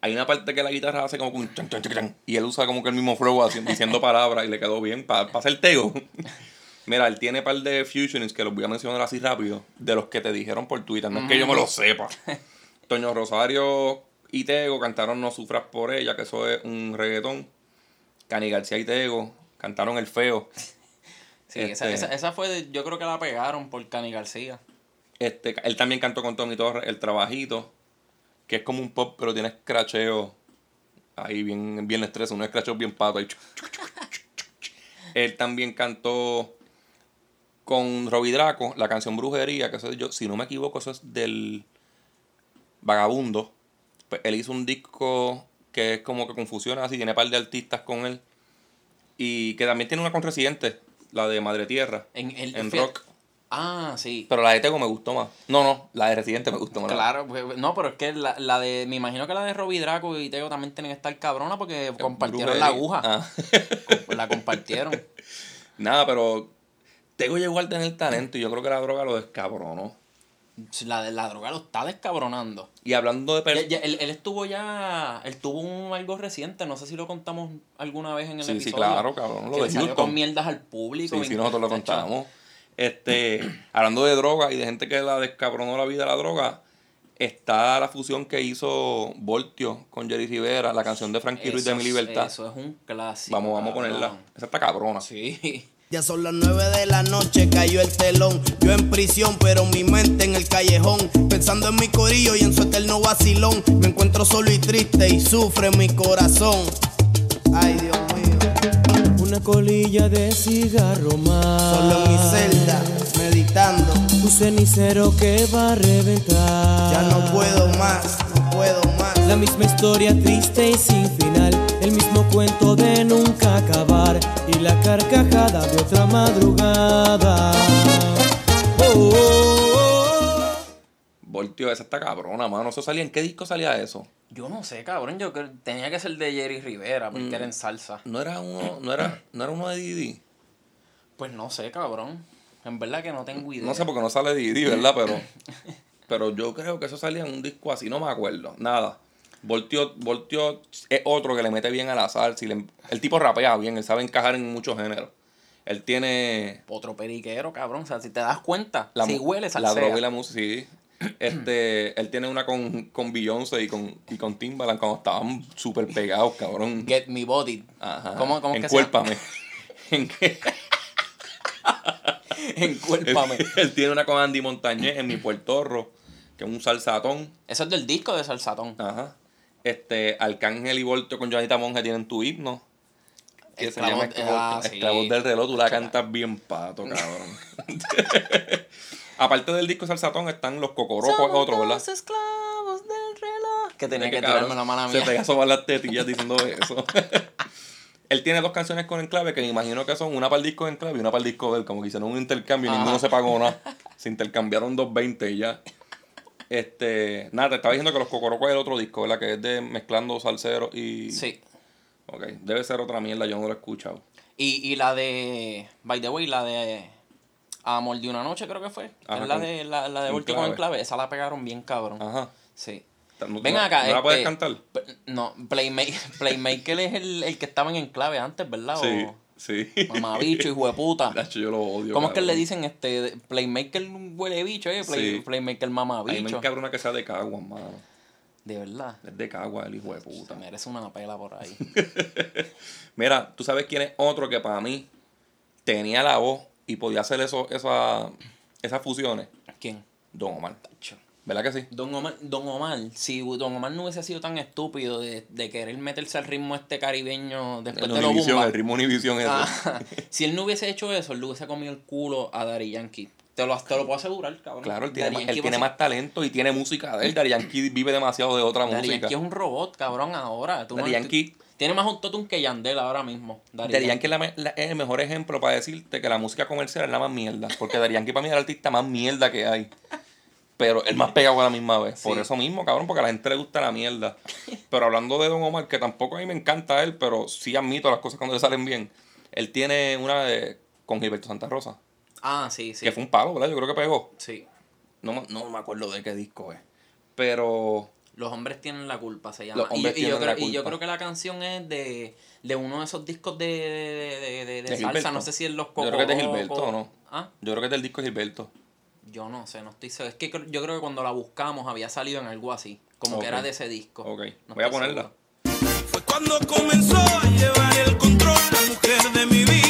hay una parte que la guitarra hace como un chan, chan, chan, chan, y él usa como que el mismo flow diciendo palabras y le quedó bien para hacer Tego. Mira, él tiene par de fusionings que los voy a mencionar así rápido, de los que te dijeron por Twitter, no es que yo me lo sepa. Toño Rosario y Tego cantaron No Sufras por ella, que eso es un reggaetón. Cani García y Tego cantaron El Feo. Sí, esa, Este- esa, esa fue, de- yo creo que la pegaron por Cani García. Este, él también cantó con Tommy Torres El Trabajito, que es como un pop, pero tiene escracheo ahí bien, bien estrés, un escracheo bien pato. ahí. Él también cantó con Robbie Draco la canción Brujería, que eso es yo, si no me equivoco, eso es del Vagabundo. Pues él hizo un disco que es como que confusiona así, tiene un par de artistas con él. Y que también tiene una con Residente, la de Madre Tierra, En, el, en rock. Ah, sí. Pero la de Tego me gustó más. No, no, la de Residente me gustó más. Claro, pues, no, pero es que la, la de, me imagino que la de Robbie Draco y Tego también tienen que estar cabrona porque compartieron la aguja. Ah. La compartieron. Nada, pero Tego llegó al tener talento y yo creo que la droga lo descabronó. La de la droga lo está descabronando. Y hablando de él, él estuvo ya, él tuvo un algo reciente, no sé si lo contamos alguna vez en el Sí, sí, episodio. claro, cabrón, lo que de salió con mierdas al público. Sí, sí, nosotros lo contamos. Este, hablando de droga y de gente que la descabronó la vida de la droga, está la fusión que hizo Voltio con Jerry Rivera, la canción de Frankie Ruiz de Mi Libertad. Eso es un clásico. vamos, vamos a ponerla. Esa está cabrona. Sí. Ya son las nueve de la noche, cayó el telón. Yo en prisión, pero mi mente en el callejón. Pensando en mi corillo y en su eterno vacilón. Me encuentro solo y triste y sufre mi corazón. Ay, Dios mío. Una colilla de cigarro más. Solo en mi celda, meditando. Un cenicero que va a reventar. Ya no puedo más, no puedo más. La misma historia triste y sin final. El mismo cuento de nunca acabar. Y la carcajada de otra madrugada. Oh, oh, oh. Voltio, esa está cabrona, mano. ¿Eso salía en qué disco salía eso? Yo no sé, cabrón. Yo creo tenía que ser de Jerry Rivera porque Mm. era en salsa. No era uno, no era, no era uno de Didi. Pues no sé, cabrón. En verdad que no tengo idea. No sé porque no sale Didi, ¿verdad? Pero, pero yo creo que eso salía en un disco así, no me acuerdo. Nada. Voltio, Voltio es otro que le mete bien a la salsa. y le- el tipo rapea bien, él sabe encajar en muchos géneros. Él tiene Otro periquero, cabrón. O sea, si te das cuenta, la, si huele la salsea. droga y la música, sí. Este, él tiene una con, con Beyoncé y con, y con Timbaland cuando estaban súper pegados, cabrón. Get me body. Ajá. ¿Cómo, cómo es que se llama? Encuérpame. ¿En qué? Encuérpame. Él, él tiene una con Andy Montañez en mi puertorro, que es un salsatón. Eso es del disco de Salsatón. Ajá. Este, Arcángel y Voltio con Joanita Monge tienen tu himno. Que se llama Esclavos- Esclavos, ah, sí. Esclavos del reloj, tú la cantas bien pato, cabrón. Aparte del disco Salsatón están los Cocorocos, Somos otro, ¿verdad? los esclavos del reloj. Que tenía que tirarme la mala Se mía. pega a sobar las tetillas diciendo eso. él tiene dos canciones con Enclave que me imagino que son una para el disco de Enclave y una para el disco de él. Como que hicieron un intercambio y Ajá. ninguno se pagó nada. Se intercambiaron 2.20 y ya. Este, nada, te estaba diciendo que los Cocorocos es el otro disco, ¿verdad? Que es de mezclando salseros y. Sí. Ok, debe ser otra mierda, yo no lo he escuchado. Y, y la de. By the way, la de. Amor de una noche, creo que fue. Ajá, es la de, la, la de Último en clave. Esa la pegaron bien cabrón. Ajá. Sí. No- Ven acá. ¿No la puedes este, cantar? No, Playmaker, Playmaker es el, el que estaba en Enclave antes, ¿verdad? Sí, O sí. mamabicho, hijo de puta. Nacho, yo lo odio. ¿Cómo es que le dicen este Playmaker huele bicho, eh? Play- Sí. Playmaker A mí me mamabicho. que sea de Cagua, mano. De verdad. Es de Cagua, el hijo de puta. Se merece una pela por ahí. Mira, tú sabes quién es otro que para mí tenía la voz y podía hacer eso, esa- esas fusiones. ¿Quién? Don Omar. ¿Verdad que sí? Don Omar, Don Omar, si Don Omar no hubiese sido tan estúpido de, de querer meterse al ritmo este caribeño después El de Univisión, el ritmo Univisión ese. Ah, si él no hubiese hecho eso, él le hubiese comido el culo a Daddy Yankee. Te lo, te lo puedo asegurar, cabrón. Claro, él tiene, más, él tiene talento y tiene música de él. Daddy Yankee vive demasiado de otra Daddy música. Yankee es un robot, cabrón, ahora. Tú Daddy no- Yankee- Tiene más autotune que Yandel ahora mismo. Daddy Yankee es, la me- la- es el mejor ejemplo para decirte que la música comercial es la más mierda. Porque Daddy Yankee para mí es el artista más mierda que hay. Pero el más pegado a la misma vez. Por eso mismo, cabrón, porque a la gente le gusta la mierda. Pero hablando de Don Omar, que tampoco a mí me encanta él, pero sí admito las cosas cuando le salen bien. Él tiene una de, con Gilberto Santa Rosa, Ah, sí, sí. que fue un palo, ¿verdad? Yo creo que pegó. Sí. No, me- no me acuerdo de qué disco es. Pero Los hombres tienen la culpa, se llama. Los Y, hombres y yo tienen la creo, y yo creo que la canción es de, de uno de esos discos de, de, de, salsa. Gilberto. No sé si es los Yo creo que es de. Gilberto, ¿o no? Ah, yo creo que es del disco Gilberto. Yo no sé, no estoy seguro. Es que yo creo que cuando la buscamos había salido en algo así. Como Ok. que era de ese disco. Ok, No voy a ponerla. seguro. Fue cuando comenzó a llevar el control la mujer de mi vida,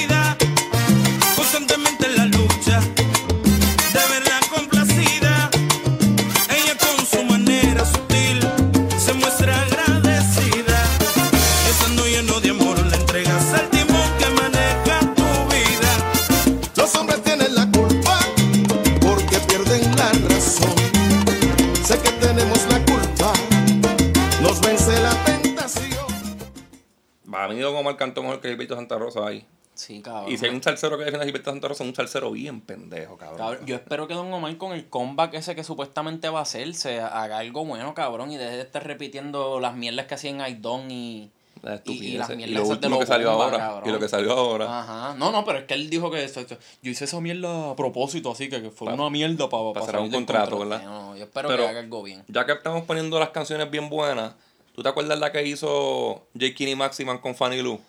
Para mí Don Omar cantó mejor que Gilberto Santa Rosa ahí. Sí, cabrón. Y si hay un salsero que defiende a Gilberto Santa Rosa, es un salsero bien pendejo, cabrón. Cabrón, yo espero que Don Omar con el comeback ese que supuestamente va a hacer se haga algo bueno, cabrón, y deje de estar repitiendo las mierdas que hacían Aidon y, La y, y las Y, mierdas lo esas de último los que salió bomba, ahora. cabrón. Y lo que salió ahora. Ajá. No, no, pero es que él dijo que eso- eso- yo hice esa mierda a propósito, así que, que fue una mierda para pa cerrar un contrato, ¿verdad? No, yo espero Pero- que haga algo bien. Ya que estamos poniendo las canciones bien buenas, ¿Tú te acuerdas la que hizo J.K. y Maximan con Fanny Lou?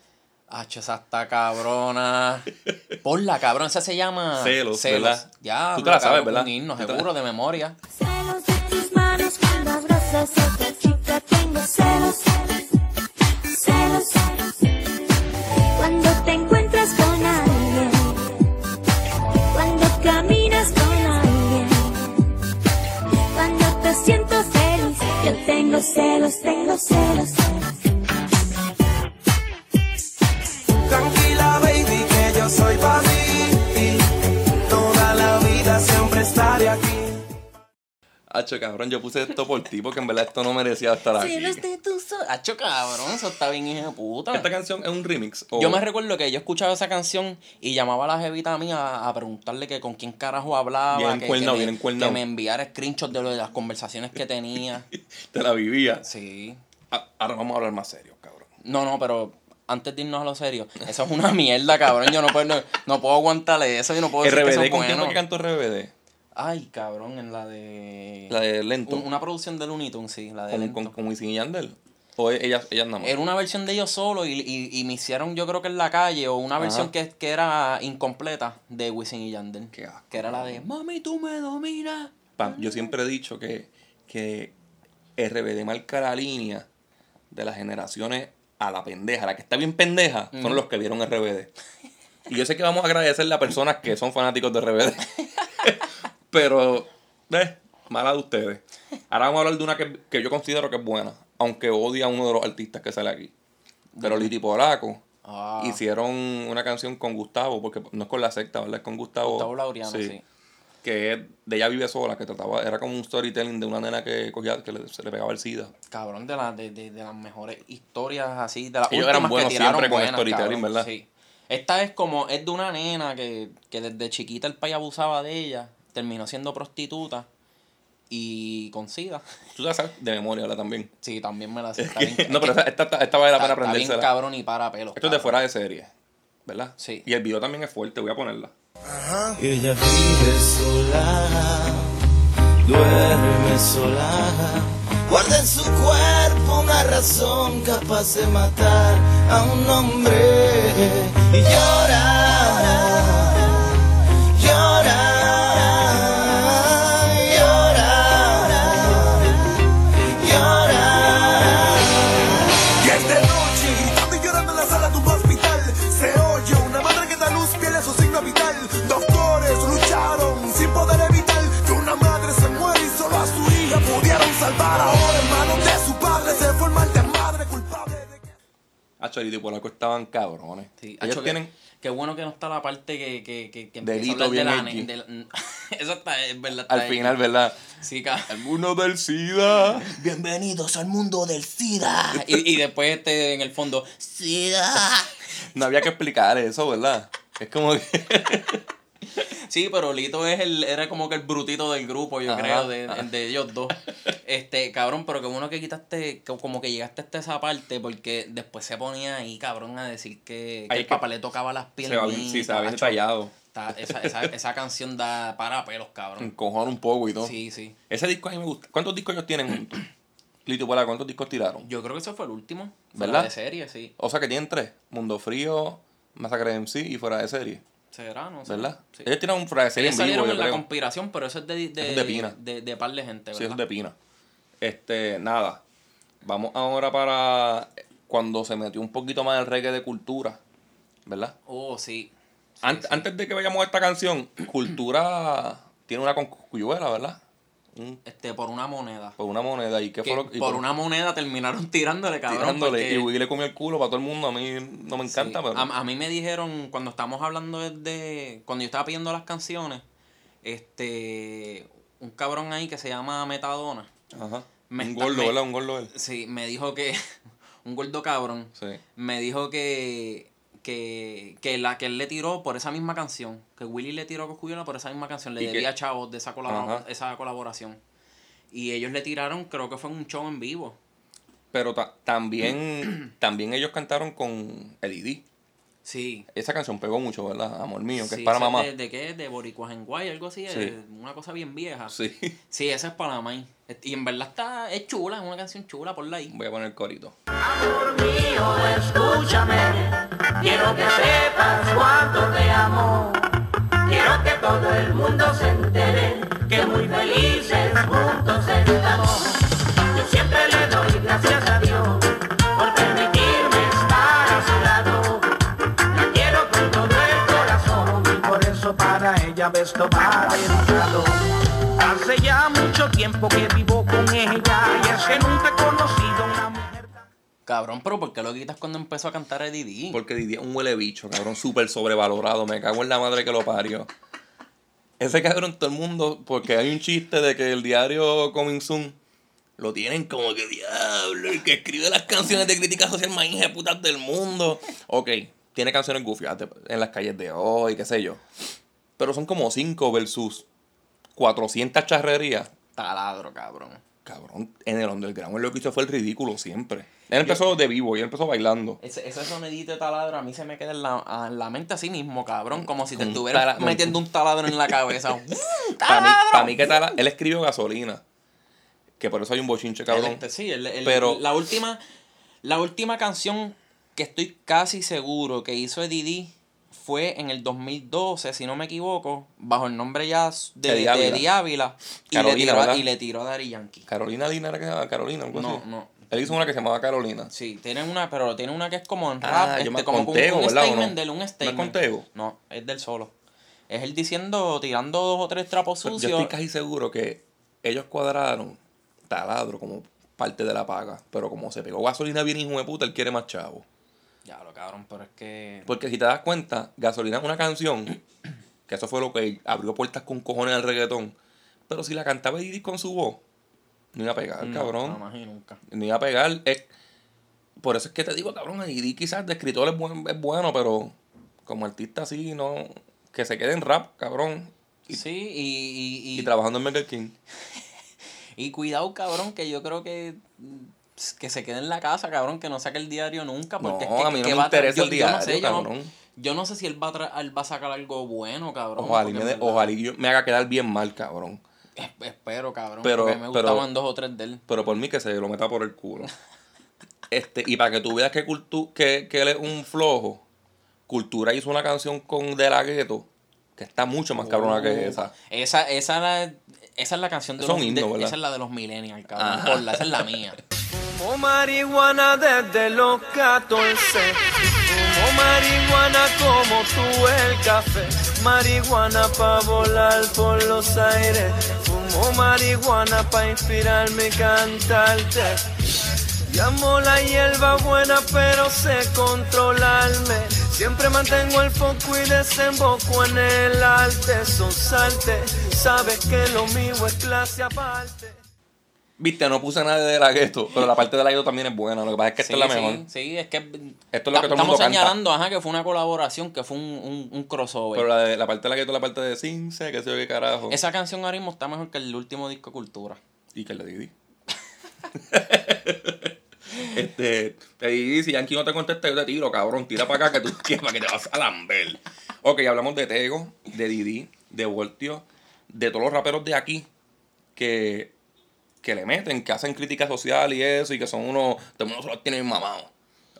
Ah, esa está cabrona. Por la cabrona, esa se llama. Celos, Celos. ¿verdad? Ya, Tú te la sabes, ¿verdad? Un seguro, de memoria. Celos de tus manos cuando abrazas a otra chica. Tengo celos. Celos. Cuando te encuentras con alguien. Cuando caminas con alguien. Cuando te sientes. Yo tengo celos, tengo celos. Hacho, cabrón, yo puse esto por ti porque en verdad esto no merecía estar aquí. Celos de tu so- Hacho, cabrón, eso está bien hijo de puta. ¿Esta canción es un remix? o- Yo me recuerdo que yo escuchaba esa canción y llamaba a la jevita mía a, a preguntarle que con quién carajo hablaba. Bien que, que, bien me, que me enviara screenshots de, lo de las conversaciones que tenía. Te la vivía. Sí. Ah, Ahora vamos a hablar más serio, cabrón. No, no, pero antes de irnos a lo serio, eso es una mierda, cabrón. Yo no puedo, no, no puedo aguantarle eso. Yo no puedo decir que eso RBD, es ¿con quién fue que cantó RBD? Ay, cabrón, en la de... La de Lento. Un- Una producción de Looney Tunes, sí, la de Con, Lento. con, con Wisin y Yandel. O ellas, ellas nada más. Era una versión de ellos solo y, y, y me hicieron yo creo que en la calle o una versión que, que era incompleta de Wisin y Yandel. Qué asco. Que era la de Mami, tú me dominas. Yo siempre he dicho que, que RBD marca la línea de las generaciones a la pendeja. La que está bien pendeja son Ujú. los que vieron RBD. Y yo sé que vamos a agradecerle a personas que son fanáticos de RBD. Pero, eh, mala de ustedes. Ahora vamos a hablar de una que, que yo considero que es buena. Aunque odia a uno de los artistas que sale aquí. Pero Liti Polaco Ah, hicieron una canción con Gustavo, porque no es con la secta, ¿verdad? Es con Gustavo. Gustavo Laureano, sí. Que es de ella vive sola, que trataba, era como un storytelling de una nena que cogía, que le- se le pegaba el SIDA. Cabrón, de, la, de, de, de las mejores historias así, de las Ellos eran buenos que tiraron siempre con buenas, storytelling, cabrón, ¿verdad? Sí. Esta es como, es de una nena que, que desde chiquita el país abusaba de ella, terminó siendo prostituta y con SIDA. Tú la sabes de memoria, ¿verdad? También. Sí, también me la sé. no, pero esta, esta, esta vale la pena está, está bien cabrón y para pelos. Esto es de fuera de serie, ¿verdad? Sí. Y el video también es fuerte, voy a ponerla. Ella vive sola, duerme sola. Guarda en su cuerpo una razón capaz de matar a un hombre y llora, Hacho, y Polaco estaban cabrones. Sí, Ellos tienen... que- Qué bueno que no está la parte que, que, que, que Delito a hablar de bien la, de la- Eso está, es verdad. está Al ahí. final, ¿verdad? Sí, cabrón. Alguno del SIDA. Bienvenidos al mundo del SIDA. Y, y después este en el fondo, SIDA. No había que explicar eso, ¿verdad? Es como que... Sí, pero Lito es el, era como que el brutito del grupo, yo Ajá, creo, de, de ellos dos. Este, cabrón, pero que bueno que quitaste, que como que llegaste hasta esa parte, porque después se ponía ahí, cabrón, a decir que, el que papá le tocaba las se piernas. sí, se bien detallado. Esa, esa, esa canción da para pelos, cabrón. Encojona un poco y todo. Sí, sí. Ese disco a mí me gusta. ¿Cuántos discos ellos tienen juntos? Lito ¿cuántos discos tiraron? Yo creo que ese fue el último. ¿Verdad? ¿Verdad? De serie, sí. O sea que tienen tres. Mundo Frío, Masacre MC y Fuera de Serie. ¿Verdad? Sí. Ellos tienen un Serie Ellos en vivo, salieron en la creo. conspiración, pero eso es de, de, es de Pina. de, de par de gente, Sí, ¿verdad? eso es de Pina. Este, nada. Vamos ahora para cuando se metió un poquito más el reggae de cultura. ¿Verdad? Oh, sí. Sí, Ant- sí. Antes de que vayamos a esta canción, Cultura tiene una con Cuyuela, ¿verdad? Este, por una moneda. por una moneda. ¿Y qué Que fue lo que.? por una moneda terminaron tirándole, cabrón. tirándole. porque- Y Wiggy le comió el culo para todo el mundo. A mí no me encanta, Sí. pero. A, a mí me dijeron, cuando estábamos hablando de, de- Cuando yo estaba pidiendo las canciones, este. Un cabrón ahí que se llama Metadona. Ajá. me un está- gordo, me- ¿verdad? Un gordo él. Sí, me dijo que. Un gordo cabrón. Sí. Me dijo que. Que, que la que él le tiró por esa misma canción. Que Willy le tiró a Coscuyola por esa misma canción. Le debía a chavos de esa, colabora- Ajá. esa colaboración. Y ellos le tiraron, creo que fue en un show en vivo. Pero ta- también, también ellos cantaron con Eddie D. Sí. Esa canción pegó mucho, ¿verdad? Amor mío, que Sí, es para mamá. De, ¿De qué? De Boricuas en Guay, algo así. Sí. Una cosa bien vieja. Sí. Sí, esa es para maíz. Y en verdad está, es chula, es una canción chula, por ahí. Voy a poner el corito. Amor mío, escúchame. Quiero que sepas cuánto te amo. Quiero que todo el mundo se entere que muy felices juntos estamos. Yo siempre le doy gracias a Dios por permitirme estar a su lado. La quiero con todo el corazón y por eso para ella esto va dedicado. Hace ya mucho tiempo que vivo con ella y es que nunca mujer. Cabrón, pero ¿por qué lo quitas cuando empezó a cantar Eddie D? Porque Didi es un huele bicho, cabrón, súper sobrevalorado. Me cago en la madre que lo parió. Ese cabrón, todo el mundo, porque hay un chiste de que el diario Coming Soon lo tienen como que diablo, el que escribe las canciones de crítica social más putas del mundo. Ok, tiene canciones gufias en las calles de hoy, qué sé yo. Pero son como 5 versus 400 charrerías. Taladro, cabrón. Cabrón, en el underground él lo que hizo fue el ridículo siempre. Él empezó de vivo y él empezó bailando. Ese, ese sonidito de taladro a mí se me queda en la, a- en la mente así mismo, cabrón. Como si te estuvieras metiendo un taladro en la cabeza. Para mí, pa' mí que tal, él escribió gasolina. Que por eso hay un bochinche, cabrón. El- este, sí, el- el- Pero- la última la última canción que estoy casi seguro que hizo Eddie D fue en el 2012, si no me equivoco, bajo el nombre ya de, Eddie Ávila. Y, le tiró, y le tiró a Daddy Yankee. Carolina Dina era que se llamaba Carolina, algo No, así. no. Él hizo una que se llamaba Carolina. Sí, tiene una, pero tiene una que es como en rap, Ah, yo este, me- como con con Tego, un ¿verdad, o statement no? de él, un ¿No es statement. con Tego? No, es del solo. Es él diciendo, tirando dos o tres trapos Yo sucios. estoy casi seguro que ellos cuadraron taladro como parte de la paga. Pero como se pegó gasolina bien hijo de puta, él quiere más chavo. Ya lo cabrón, pero es que. Porque si te das cuenta, gasolina es una canción, que eso fue lo que abrió puertas con cojones al reggaetón. Pero si la cantaba Didi con su voz, no iba a pegar, No, cabrón. jamás y nunca. Ni iba a pegar. Es, por eso es que te digo, cabrón, Didi quizás de escritor es, buen- es bueno, pero como artista así, no. Que se quede en rap, cabrón. Y, Sí, y, y, y trabajando en Burger King. Y cuidado, cabrón, que yo creo que que se quede en la casa, cabrón, que no saque el diario nunca. Porque No, es que, a mí no me va a tra- interesa yo- el yo no diario, sé, yo no- cabrón. Yo no sé si él va a, él va a sacar algo bueno, cabrón. Ojalá, y me, de- ojalá y yo me haga quedar bien mal, cabrón. Es- Espero, cabrón. Pero- porque me pero- gustaban dos o tres de él. Pero por mí que se lo meta por el culo. Este, y para que tú veas que, cultu que, que él es un flojo, Cultura hizo una canción con De La Ghetto que está mucho más cabrona que Uh, esa. Esa, esa, la- esa es la canción de los himno, de-. Esa es la de los millennials, cabrón. Ajá. Ponla, esa es la mía. Fumo marihuana desde los 14. Fumo marihuana como tú el café. Marihuana pa' volar por los aires. Fumo marihuana pa' inspirarme y cantarte. Llamo la hierba buena, pero sé controlarme. Siempre mantengo el foco y desemboco en el arte. Son salte, sabes que lo mío es clase aparte. Viste, no puse nada de De La Ghetto, pero la parte de La Ghetto también es buena. Lo que pasa es que esta Sí, es la sí, mejor. Sí, es que. Esto es lo que todo el Estamos mundo canta. señalando, ajá, que fue una colaboración, que fue un, un, un crossover. Pero la, de, la parte de La Ghetto, la parte de Cince, que sé yo qué carajo. Esa canción ahora mismo está mejor que el último disco Cultura. Y que le Didi. este, te Didi, si Yankee no te contesta, yo te tiro, cabrón. Tira para acá que tú que, para que te vas a lamber. Ok, hablamos de Tego, de Didi, de Voltio, de todos los raperos de aquí que, que le meten, que hacen crítica social y eso, y que son unos. Todo el mundo se los tiene bien mamados.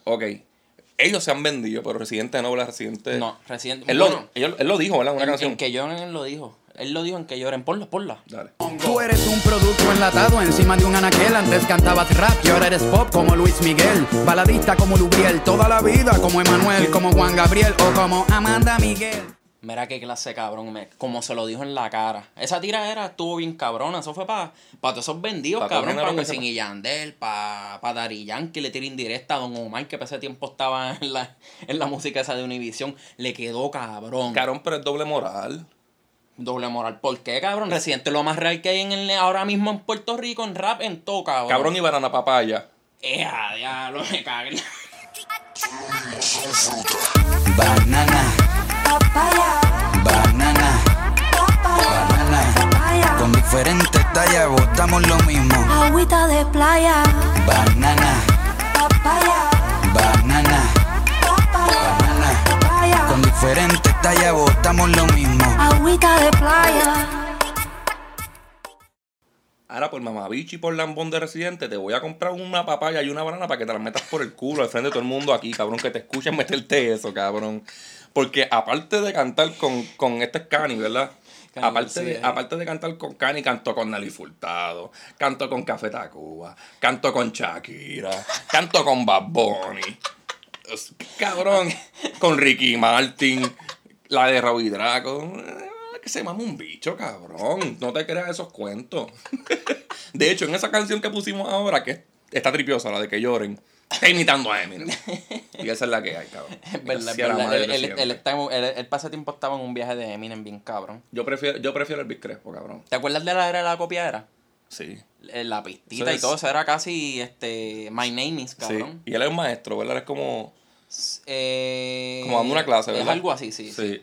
Ok. Ellos se han vendido, pero Residente no, ¿verdad? Residente. No, Residente. Él, bueno, lo, él, él lo dijo, ¿verdad? Una en, canción. en que lloren, él lo dijo. Él lo dijo en que lloren. Ponla, ponla. Dale. Tú eres un producto enlatado encima de un anaquel. Antes cantabas rap y ahora eres pop como Luis Miguel. Baladista como Lubriel. Toda la vida como Emanuel, como Juan Gabriel o como Amanda Miguel. Mira qué clase cabrón, me, como se lo dijo en la cara. Esa tiradera estuvo bien cabrona. Eso fue para pa todos esos vendidos, Pa' cabrón. Para Wisin y Yandel, para pa Daddy Yankee, le tiró indirecta a Don Omar, que para ese tiempo estaba en la, en la música esa de Univision. Le quedó cabrón. Cabrón, pero es doble moral. Doble moral. ¿Por qué, cabrón? Residente es lo más real que hay en el, ahora mismo en Puerto Rico, en rap, en todo, cabrón. Cabrón y banana papaya. Ea, diablo, me cagué. Banana, banana, banana. Con diferentes tallas botamos lo mismo. Agüita de playa, Banana, papaya, banana, banana. papaya, Con diferentes tallas botamos lo mismo. agüita de playa. Ahora por mamabicho y por lambón de residente te voy a comprar una papaya y una banana para que te las metas por el culo al frente de todo el mundo aquí, cabrón, que te escuchen meterte eso, cabrón. Porque aparte de cantar con, con este Cani, ¿verdad? Cani aparte, de, eh. aparte de cantar con Cani, canto con Nelly Furtado, canto con Café Tacuba, canto con Shakira, canto con Bad Bunny. Cabrón, con Ricky Martin, la de Raúl Draco. que se mama un bicho, cabrón. No te creas esos cuentos. De hecho, en esa canción que pusimos ahora, que está tripiosa, la de que lloren, está imitando a Eminem. Y esa es la que hay, cabrón. Es verdad, es verdad. Él, él, está pasa tiempo estaba en un viaje de Eminem bien cabrón. Yo prefiero, yo prefiero el Big Crespo, cabrón. ¿Te acuerdas de la era de la copiadera? Sí. Eh, La pistita y todo eso era casi este My Name is, Sí. cabrón. Y él es un maestro, ¿verdad? Es como, Eh, como dando una clase, ¿verdad? Es algo así, sí. Sí.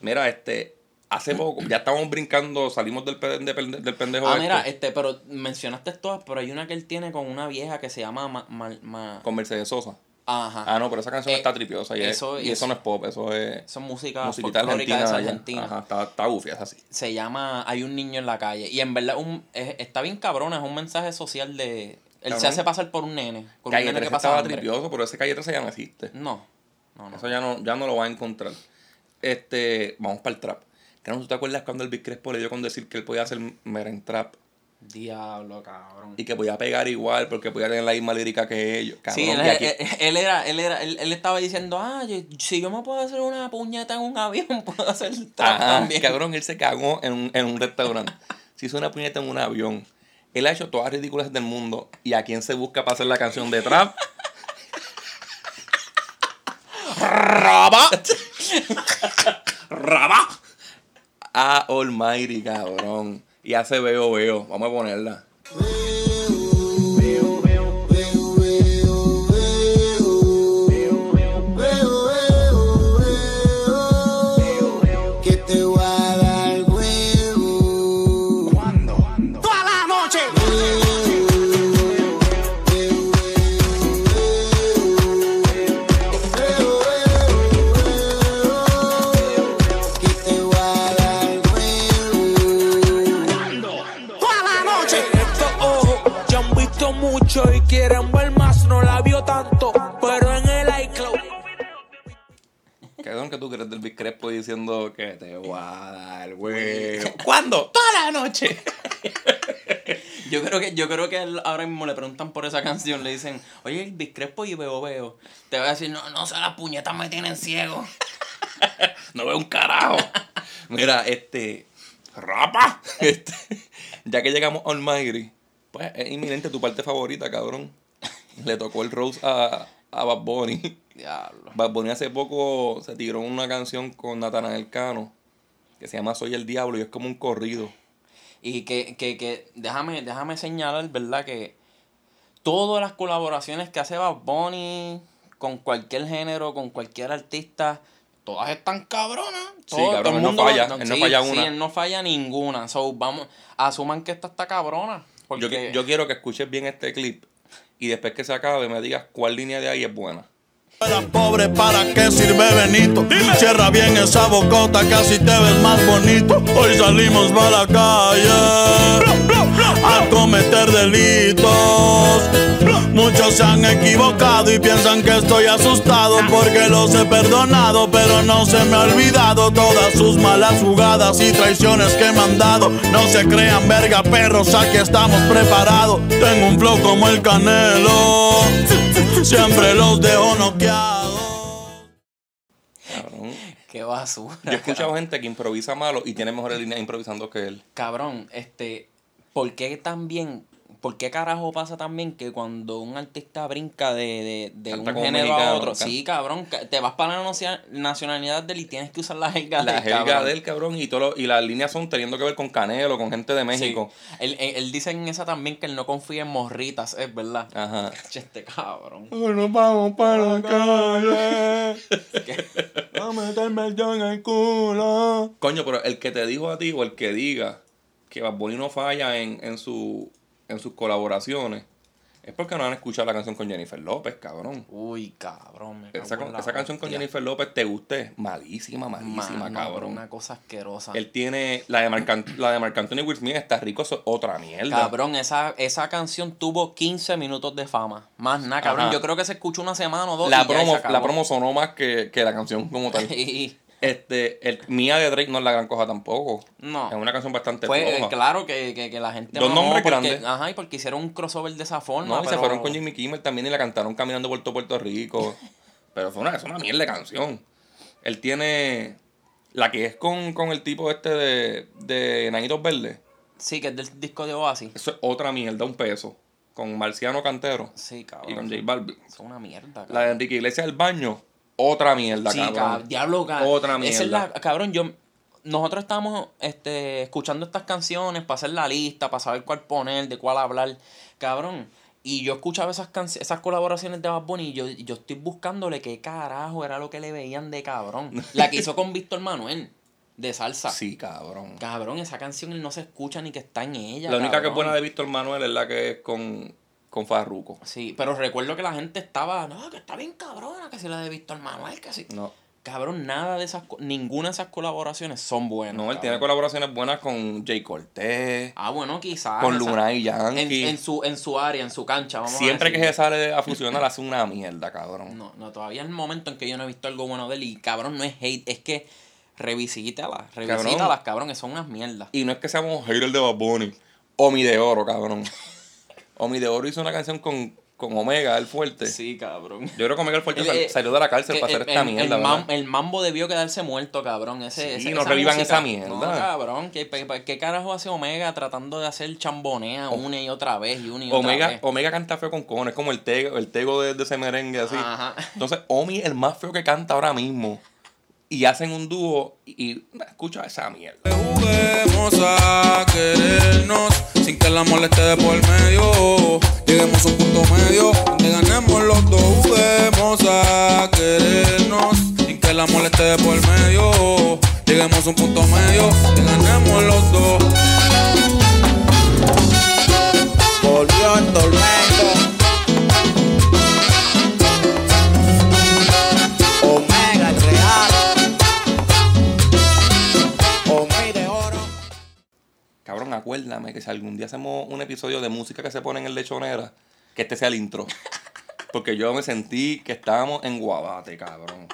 Mira, este, hace poco, ya estamos brincando, salimos del, pe- de- del pendejo Ah, este. mira, este, pero mencionaste todas, pero hay una que él tiene con una vieja que se llama Ma- Ma- Ma- Con Mercedes Sosa. Ajá. Ah, no, pero esa canción Eh, está tripiosa y, es- eso- y eso, eso- no es pop, eso es... Eso es música musiquita argentina. Argentina. Ajá, está, está goofy, es así. Se llama Hay un niño en la calle. Y en verdad un, es- está bien cabrona, es un mensaje social de... Él se hace pasar por un nene. Un Calle nene 13 que estaba hambre. tripioso, pero ese Calle 13 ya no existe. No, no, no. Eso ya no, ya no lo va a encontrar. Este, vamos para el trap. ¿Que no tú te acuerdas cuando el Big Crespo le dio con decir que él podía hacer meren trap? Diablo, cabrón. Y que podía pegar igual porque podía tener la misma lírica que ellos. Cabrón, Sí, él, y aquí- él- él era, él era, él, él estaba diciendo, ah, yo- si yo me puedo hacer una puñeta en un avión, puedo hacer trap Ajá, también. cabrón, él se cagó en un, en un restaurante. Se hizo una puñeta en un avión. Él ha hecho todas las ridículas del mundo. ¿Y a quién se busca para hacer la canción de trap? Raba. Raba. A Almighty, cabrón. Y hace veo, veo. Vamos a ponerla. Que tú crees del Big Crespo diciendo que te voy a dar huevo. ¿Cuándo? Toda la noche. Yo creo que, yo creo que él ahora mismo le preguntan por esa canción, le dicen, oye, el Big Crespo y veo, veo. Te va a decir, no, no sé, las puñetas me tienen ciego. No veo un carajo. Mira, este. Rapa. Este, ya que llegamos a Almighty, pues es inminente tu parte favorita, cabrón. Le tocó el Rose a, a Bad Bunny. Diablo. Bad Bunny hace poco se tiró una canción con Natanael Cano que se llama Soy el Diablo y es como un corrido. Y que, que, que déjame, déjame señalar, ¿verdad? Que todas las colaboraciones que hace Bad Bunny con cualquier género, con cualquier artista, todas están cabronas. Sí, Todo- cabrón, todo el él no mundo- falla, él no sí, falla sí, una. él no falla ninguna. So, vamos, asuman que esta está cabrona. Porque Yo, yo quiero que escuches bien este clip y después que se acabe me digas cuál línea de ahí es buena. Era pobre, ¿para qué sirve Benito? Cierra bien esa bocota, así te ves más bonito. Hoy salimos para la calle a cometer delitos. Muchos se han equivocado y piensan que estoy asustado porque los he perdonado, pero no se me ha olvidado todas sus malas jugadas y traiciones que me han dado. No se crean verga perros, aquí estamos preparados. Tengo un flow como el canelo, siempre los dejo noqueados. Cabrón. Qué basura. Yo he escuchado gente que improvisa malo y tiene mejores líneas improvisando que él. Cabrón, este, ¿por qué también, por qué carajo pasa también que cuando un artista brinca de, de, de un género a otro, sí, cabrón, ca- te vas para la nocia- nacionalidad de él y tienes que usar la jerga La del jerga cabrón. del cabrón y, todo lo- y las líneas son teniendo que ver con Canelo, con gente de México. Sí. Él, él, él dice en esa también que él no confía en morritas, es verdad. Ajá. Este cabrón. nos vamos para la calle. A meterme el en el culo. Coño, pero el que te dijo a ti o el que diga que Bad Bunny no falla en, en, su, en sus colaboraciones es porque no han escuchado la canción con Jennifer López, cabrón. Uy, cabrón. Me Esa, esa canción con. Jennifer López te guste, malísima, malísima, Mano, cabrón. Una cosa asquerosa. Él tiene la de Marc, la de Marc Anthony Will Smith está rico, es otra mierda. Cabrón, esa, esa canción tuvo 15 minutos de fama. Más nada, cabrón. Ajá. Yo creo que se escuchó una semana o dos. la y ya promo, se acabó. la promo sonó más que, que la canción como tal. Este, el Mía de Drake no es la gran cosa tampoco. No. Es una canción bastante Fue floja. claro que, que, que la gente. Dos nombres porque- grandes. Ajá, y porque hicieron un crossover de esa forma. No, y se fueron con Jimmy Kimmel también y la cantaron caminando por todo Puerto Rico. Pero fue una, es una mierda de canción. Él tiene La que es con, con el tipo este de, de Nanitos Verdes. Sí, que es del disco de Oasis. Eso es otra mierda, un peso. Con Marciano Cantero. Sí, cabrón. Y con J Balvin. Es una mierda, cabrón. La de Enrique Iglesias del baño, otra mierda, Sí, cabrón. Diablo, cabrón. Otra Esa es la, mierda. cabrón, yo. Nosotros estábamos este, escuchando estas canciones para hacer la lista, para saber cuál poner, de cuál hablar. Cabrón. Y yo escuchaba esas canci- esas colaboraciones de Bad Bunny y yo, estoy buscándole qué carajo era lo que le veían de cabrón. La que hizo con Víctor Manuel, de salsa. Sí, cabrón. Cabrón, esa canción él no se escucha ni que está en ella. La única que es buena de Víctor Manuel es la que es con, con Farruko. Sí, pero recuerdo que la gente estaba, no, que está bien cabrona, que si la de Víctor Manuel, que sí. No. Cabrón, nada de esas, ninguna de esas colaboraciones son buenas. No, él cabrón. tiene colaboraciones buenas con Jay Cortés. Ah, bueno, quizás. Con Luna y Yankee. En, en su, en su área, en su cancha, vamos Siempre a que se sale a fusionar hace una mierda, cabrón. No, no, todavía es el momento en que yo no he visto algo bueno de él. Y cabrón, no es hate, es que revisítalas, revisítalas, cabrón, que son unas mierdas. Y no es que seamos haters de Bad Bunny. Omi de Oro, cabrón. Omi de Oro hizo una canción con, con Omega, el fuerte. Sí, cabrón. Yo creo que Omega el fuerte El- sal- eh, salió de la cárcel que para hacer el- esta mierda, el, el mambo debió quedarse muerto, cabrón. Ese, Sí, ese- no revivan música. esa mierda. No, cabrón. ¿qué, qué carajo hace Omega tratando de hacer chambonea una y otra vez y una y otra Omega, vez? Omega canta feo con cojones, como el tego, el tego de, de ese merengue así. Ajá. Entonces, Omi es el más feo que canta ahora mismo. Y hacen un dúo y, y escucha esa mierda. Juguemos a querernos sin que la moleste de por medio. Lleguemos a un punto medio donde ganemos los dos. Juguemos a querernos sin que la moleste de por medio. Lleguemos a un punto medio donde ganemos día hacemos un episodio de música que se pone en lechonera, que este sea el intro. Porque yo me sentí que estábamos en Guabate, cabrón.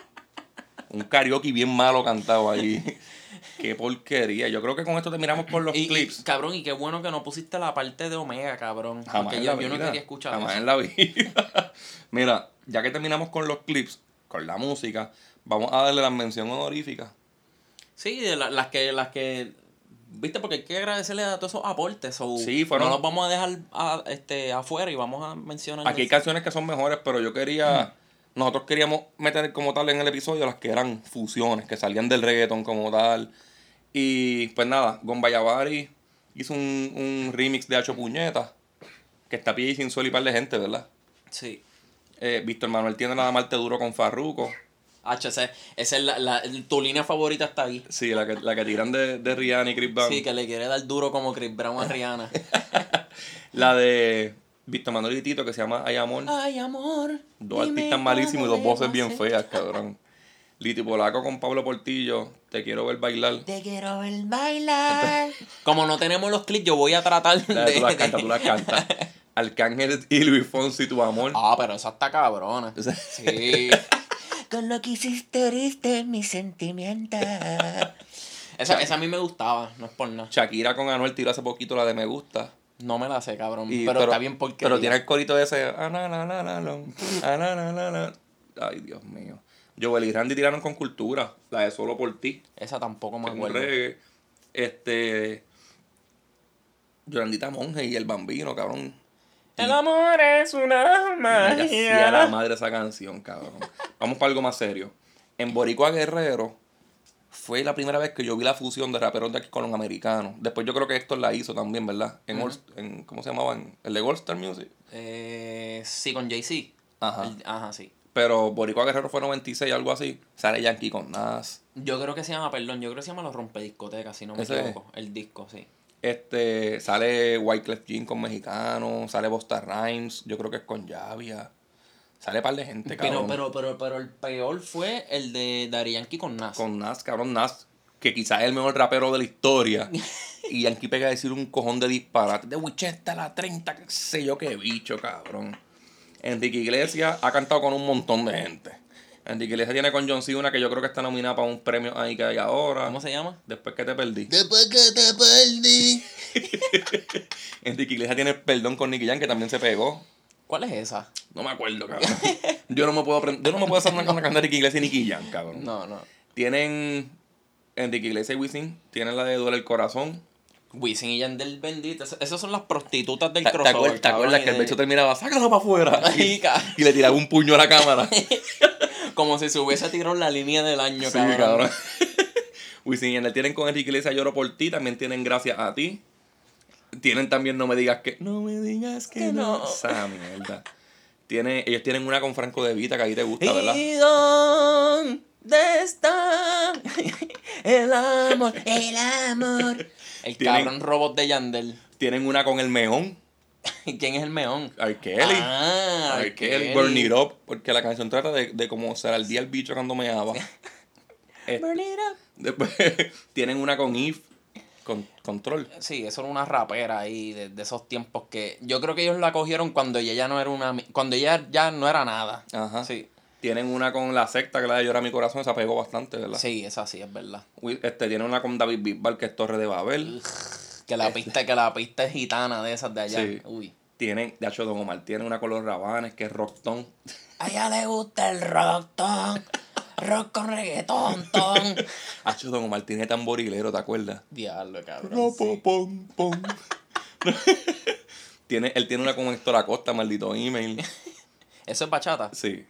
Un karaoke bien malo cantado ahí. Qué porquería. Yo creo que con esto terminamos con los Y, y, clips. cabrón, y qué bueno que no pusiste la parte de Omega, cabrón. Jamás porque en yo, la yo no vida. quería escuchar Jamás eso. en la vida. Mira, ya que terminamos con los clips, con la música, vamos a darle la mención honorífica. Sí, de la- las que, las que, viste, porque hay que agradecerle a todos esos aportes. so, Sí, fueron- No los vamos a dejar a- este, afuera y vamos a mencionar. Aquí hay canciones que son mejores, pero yo quería. Nosotros queríamos meter como tal en el episodio las que eran fusiones, que salían del reggaeton como tal. Y pues nada, Gombayavari hizo un, un remix de Hacho Puñeta, que está pie y sin y par de gente, ¿verdad? Sí. Eh, Víctor Manuel tiene nada Marte Duro con Farruko. H, esa, esa es la, la- tu línea favorita está ahí. Sí, la que, la que tiran de, de Rihanna y Chris Brown. Sí, que le quiere dar duro como Chris Brown a Rihanna. La de Víctor Manuel y Tito, que se llama Ay Amor. Ay, amor. Dos artistas malísimos y dos voces bien feas, cabrón. Liti Polaco con Pablo Portillo, Te quiero ver bailar. Te quiero ver bailar. Como no tenemos los clips, yo voy a tratar de tú las cantas, tú las cantas. Arcángel y Luis Fonsi, tu amor. Ah, pero esa está cabrona. Sí. Con lo que hiciste heriste mis sentimientos. Esa, esa a mí me gustaba, no es por nada. Shakira con Anuel tiró hace poquito la de Me Gusta. No me la sé, cabrón. Y- pero, está bien porque. Pero tiene el corito ese. na, na. Ay, Dios mío. Joel y Randy tiraron con cultura. La de Solo por ti. Esa tampoco me que es un acuerdo. reggae. Este. Yolandita Monge y el bambino, cabrón. El amor es una Vaya sea la magia. madre esa canción, cabrón. Vamos para algo más serio. En Boricua Guerrero fue la primera vez que yo vi la fusión de raperos de aquí con los americanos. Después yo creo que Héctor la hizo también, ¿verdad? En, en ¿cómo se llamaba? En- el de Gold Star Music. Eh, sí, con Jay-Z. Ajá. El- Ajá, sí. Pero Boricua Guerrero fue 96, algo así. Sale Yankee con Nas. Yo creo que se llama, perdón, yo creo que se llama Los Rompediscotecas, si no me Ese es. equivoco. El disco, sí. Este, sale Wyclef Jean con Mexicano. Sale Bosta Rhymes. Yo creo que es con Javia. Sale par de gente, Pero, cabrón. pero, pero, pero el peor fue el de Yankee con Nas. Con Nas, cabrón, Nas, que quizás es el mejor rapero de la historia. y Yankee pega a decir un cojón de disparate. De Wichester a la 30, qué sé yo qué bicho, cabrón. Enrique Iglesias ha cantado con un montón de gente. Enrique Iglesias tiene con John C. una que yo creo que está nominada para un premio ahí que hay ahora. ¿Cómo se llama? Después que te perdí. Después que te perdí. Enrique Iglesias tiene Perdón con Nicky Jam, que también se pegó. ¿Cuál es esa? No me acuerdo, cabrón. yo no me puedo aprender, yo no me puedo hacer una con la cantar Enrique Iglesias y Nicky Jam, cabrón. No, no. Tienen Enrique Iglesias y Wisin tienen la de Duele el Corazón. Wisin y Yandel bendito. es- Esas son las prostitutas del ¿Te, te crossover. acuerdas, te acuerdas que el de- becho terminaba, sácalo para afuera? Y, y le tiraba un puño a la cámara. Como si se hubiese tirado la línea del año, Sí, cabrón. cabrón. Wisin y Yandel tienen con Enrique Iglesias Lloro por ti, también tienen Gracias a ti. Tienen también No me digas que... No me digas que, Que no. no. Esa mierda. Tiene, ellos tienen una con Franco De Vita que ahí te gusta, ¿verdad? ¿Y dónde está el amor? El amor. El Tienen- cabrón robot de Yandel. Tienen una con El Meón. ¿Quién es el meón? R. Kelly. Ah, R. Kelly. Burn It Up. Porque la canción trata de, de cómo se al día el bicho cuando me daba. Burn it up. Después tienen una con Eve. Con Control. Sí, eso era una rapera ahí de, de esos tiempos que yo creo que ellos la cogieron cuando ella ya no era una cuando ella ya no era nada. Ajá. Sí. Tienen una con La Secta, que la de Llora mi corazón, esa pegó bastante, ¿verdad? Sí, esa sí es verdad. Este, tiene una con David Bisbal, que es Torre de Babel. Que la pista que la pista es gitana de esas de allá. Sí. Uy. Tienen, de hecho, Don Omar tiene una con los Rabanes, que es Rockton. A ella le gusta el rock, ton, rock con reggaetón, ton. Hacho, Don Omar tiene tamborilero, ¿te acuerdas? Diablo, cabrón. Ropo, pom, pom. tiene, él tiene una con Héctor Acosta, maldito email. Eso es bachata. Sí.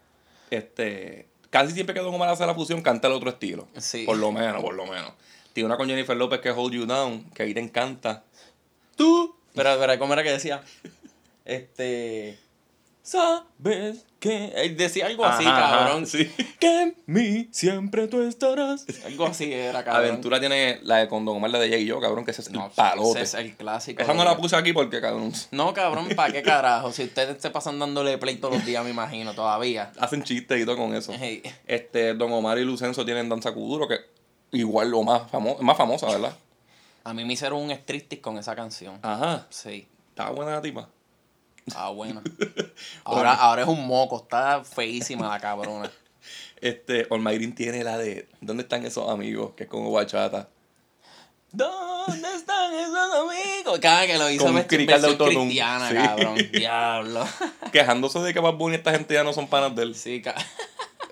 Este. Casi siempre que Don Omar hace la fusión, canta el otro estilo. Sí. Por lo menos, por lo menos. Tiene una con Jennifer López que es Hold You Down, que ahí te encanta. Tú. Pero, pero, ¿cómo era que decía? Este. ¿Sabes que? Él decía algo así, Ajá, ajá, cabrón. sí. Que en mí siempre tú estarás. Algo así era, cabrón. Aventura tiene la de con Don Omar, la de Jay y yo, cabrón, que ese es No, el palote. ese es el clásico. Esa no la puse aquí porque, cabrón, No, cabrón, ¿para qué carajo? Si ustedes se pasan dándole play todos los días, me imagino, todavía. hacen chistes y todo con eso. Hey. Este, Don Omar y Lucenzo tienen Danza Kuduro, que igual lo más, famo más famosa, ¿verdad? A mí me hicieron un striptease con esa canción. Ajá. Sí. Estaba buena la tipa. Ah, bueno. Ahora, ahora es un moco, está feísima la cabrona. Este, Olmairin tiene la de ¿Dónde están esos amigos? Que es como bachata. ¿Dónde están esos amigos? Cada que lo hizo me cristiana, Sí. cabrón. Diablo. Quejándose de que Bad Bunny esta gente ya no son panas de él. Sí, ca-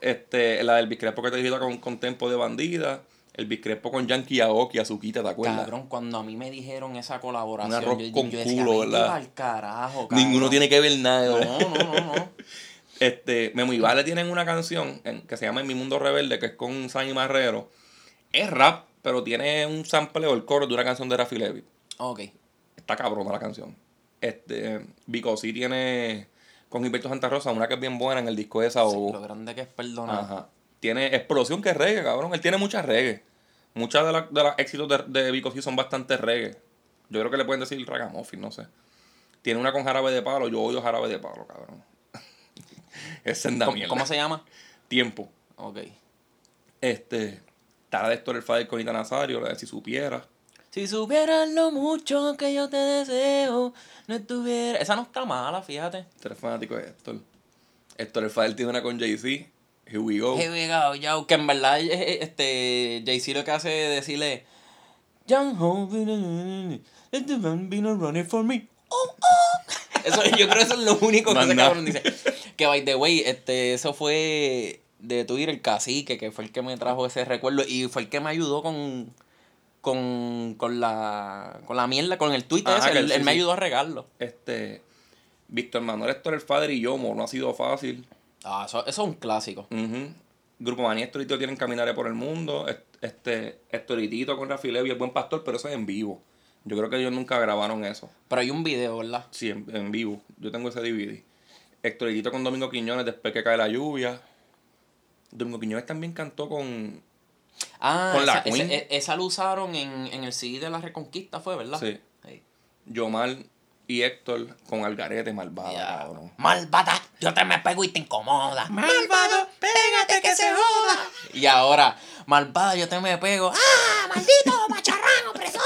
Este, la del Biscrepo que te dijiste con, con Tempo de Bandida. El Biscrepo con Yankee Aoki, Azuquita, ¿te acuerdas? Cabrón, cuando a mí me dijeron esa colaboración, Un arroz yo, con yo decía, culo, "Vete ¿verdad? pa'l carajo, cabrón". Ninguno tiene que ver nada. No, no, no, no. Este, Memo y Vale tienen una canción en- que se llama En mi mundo rebelde, que es con Sammy Marrero. Es rap, pero tiene un sample o el coro de una canción de Rafi Levy. Ok. Está cabrona la canción. Este, Vico sí tiene con Gilberto Santa Rosa una que es bien buena en el disco de Desahogo. Lo grande que es perdonar. Ajá. Tiene explosión que es reggae, cabrón. Él tiene muchas reggae. Muchas de, las de los éxitos de, de Vico son bastante reggae. Yo creo que le pueden decir ragamuffin, no sé. Tiene una con jarabe de palo. Yo odio jarabe de palo, cabrón. es senda ¿Cómo, mierda. cómo se llama? Tiempo. Ok. Este. Está la de Héctor el Fader con Ita Nazario, la de Si Supiera. Si supieras lo mucho que yo te deseo, no estuviera... Esa no está mala, fíjate. Tú eres fanático de Héctor. Héctor el Fader tiene una con Jay-Z. Here we go. Here we go, yo. Que en verdad, eh, eh, este, Jay-Z lo que hace es decirle... Young Hope, let the man be no running for me. Oh, oh. Eso, yo creo que eso es lo único que Más ese cabrón dice. Que, by the way, este, eso fue de Twitter el cacique, que fue el que me trajo ese recuerdo y fue el que me ayudó con... Con, con la con la mierda, con el tweet Ajá, ese, él, sí, él me ayudó a regarlo. Este. Víctor Manuel Héctor el Fader y Yomo. No ha sido fácil. Ah, eso, eso es un clásico. Ujú. Grupo Manía Estorito tienen Caminaré por el Mundo. Est- Este, Estoritito con Rafi Levy, El Buen Pastor, pero eso es en vivo. Yo creo que ellos nunca grabaron eso. Pero hay un video, ¿verdad? Sí, en, en vivo. Yo tengo ese DVD. Estoritito con Domingo Quiñones, después que cae la lluvia. Domingo Quiñones también cantó con. Ah, Con la esa, ese- Queen. esa lo usaron en, en el CD de la Reconquista, fue, ¿verdad? Sí. Sí. Yomar y Héctor con Algarete Malvada, cabrón. Malvada, yo te me pego y te incomoda. Malvado, pégate que se joda. Y ahora, malvada, yo te me pego. ¡Ah! Maldito macharrán opresor.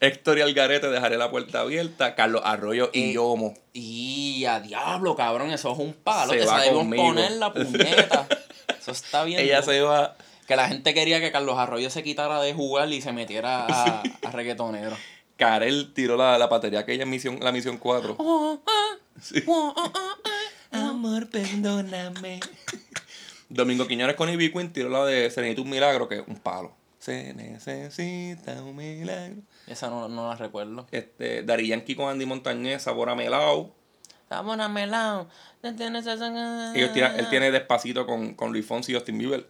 Héctor y Algarete, dejaré la puerta abierta. Carlos Arroyo y Eh, Yomo. Y a diablo, cabrón, eso es un palo. Se Esa va debemos conmigo. poner la puñeta. Eso está bien. Ella se va. Que la gente quería que Carlos Arroyo se quitara de jugar y se metiera a, a reggaetonero. Karel tiró la, la batería aquella misión, la misión 4. Oh, ah, Sí. oh, oh, oh, ah. Amor, perdóname. Domingo Quiñones con Ivy Queen tiró la de Se necesita un milagro, que es un palo. Se necesita un milagro. Esa no, no la recuerdo. Este, Dari Yankee con Andy Montañez, Sabor a Melao. Estamos a melao. Ellos él tiene despacito con, con Luis Fonsi y Justin Bieber.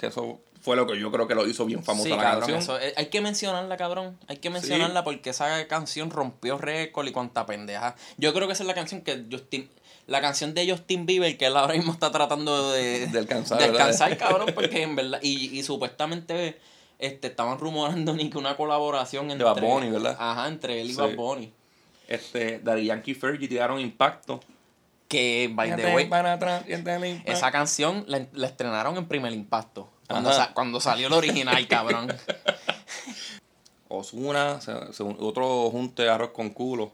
Que eso fue lo que yo creo que lo hizo bien famosa Sí, la cabrón, canción. eso- hay que mencionarla, cabrón. Hay que mencionarla porque esa canción rompió récord y cuanta pendeja. Yo creo que esa es la canción que Justin. La canción de Justin Bieber que él ahora mismo está tratando de, De alcanzar, de alcanzar, cabrón, porque en verdad. Y, y supuestamente este, estaban rumorando ni que una colaboración entre. Bad Bunny, ¿verdad? Ajá, entre él y Sí. Bad Bunny. Este, Dari Yankee Fergie tiraron impacto. Que, by the way, atrás, esa canción la, la estrenaron en primer impacto. Cuando, sa- cuando salió el original, cabrón. Osuna, se- se- otro junte de arroz con culo.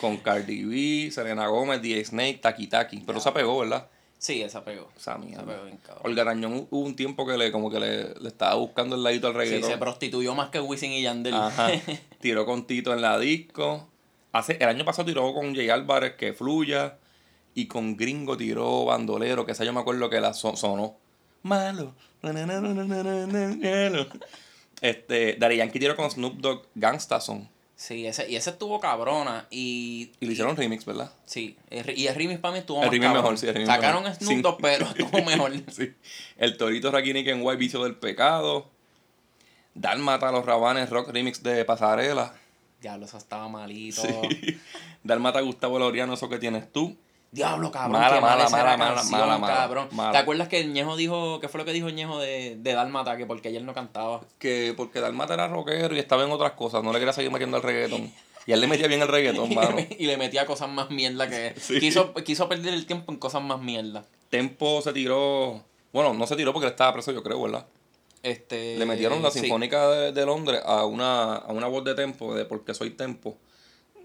con Cardi B, Selena Gómez, DJ Snake, Taki Taki. Pero se pegó, ¿verdad? Sí, esa pegó. Esa mierda. Esa pegó bien. Olga hubo un tiempo que le como que le, le estaba buscando el ladito al Sí, reggaetón. se prostituyó más que Wisin y Yandel. Ajá. Tiró con Tito en la disco. Hace, el año pasado tiró con Jay Álvarez que fluya. Y con Gringo tiró Bandolero, que esa yo me acuerdo que la son- sonó. Malo. Este, Daddy Yankee tiró con Snoop Dogg Gangsta Song. Sí, ese, y ese estuvo cabrona. Y, Y le hicieron remix, ¿verdad? sí, el y el remix para mí estuvo El más remix cabrón. mejor, sí, el remix Sacaron mejor. Snoop Sí. Dogg, pero estuvo mejor. Sí. El Torito Raquini en White Vicio del Pecado. Dálmata los Rabanes Rock Remix de Pasarela. Diablo, eso estaba malito. Sí. Dálmata Gustavo Loriano, eso que tienes tú. Diablo, cabrón. Mala, mala, mala, mala, canción, mala, mala, cabrón. mala. ¿Te acuerdas que Ñejo dijo, qué fue lo que dijo Ñejo de, de Dálmata? Que porque ayer no cantaba. que porque Dalmata era rockero y estaba en otras cosas, no le quería seguir metiendo al reggaetón. Y él le metía bien el reggaetón, y, mano. y le metía cosas más mierda que... Sí. Quiso, quiso perder el tiempo en cosas más mierda. Tempo se tiró, bueno, no se tiró porque él estaba preso, yo creo, ¿verdad? Este, Le metieron la sí. Sinfónica de, de Londres a una, a una voz de Tempo, de Porque Soy Tempo.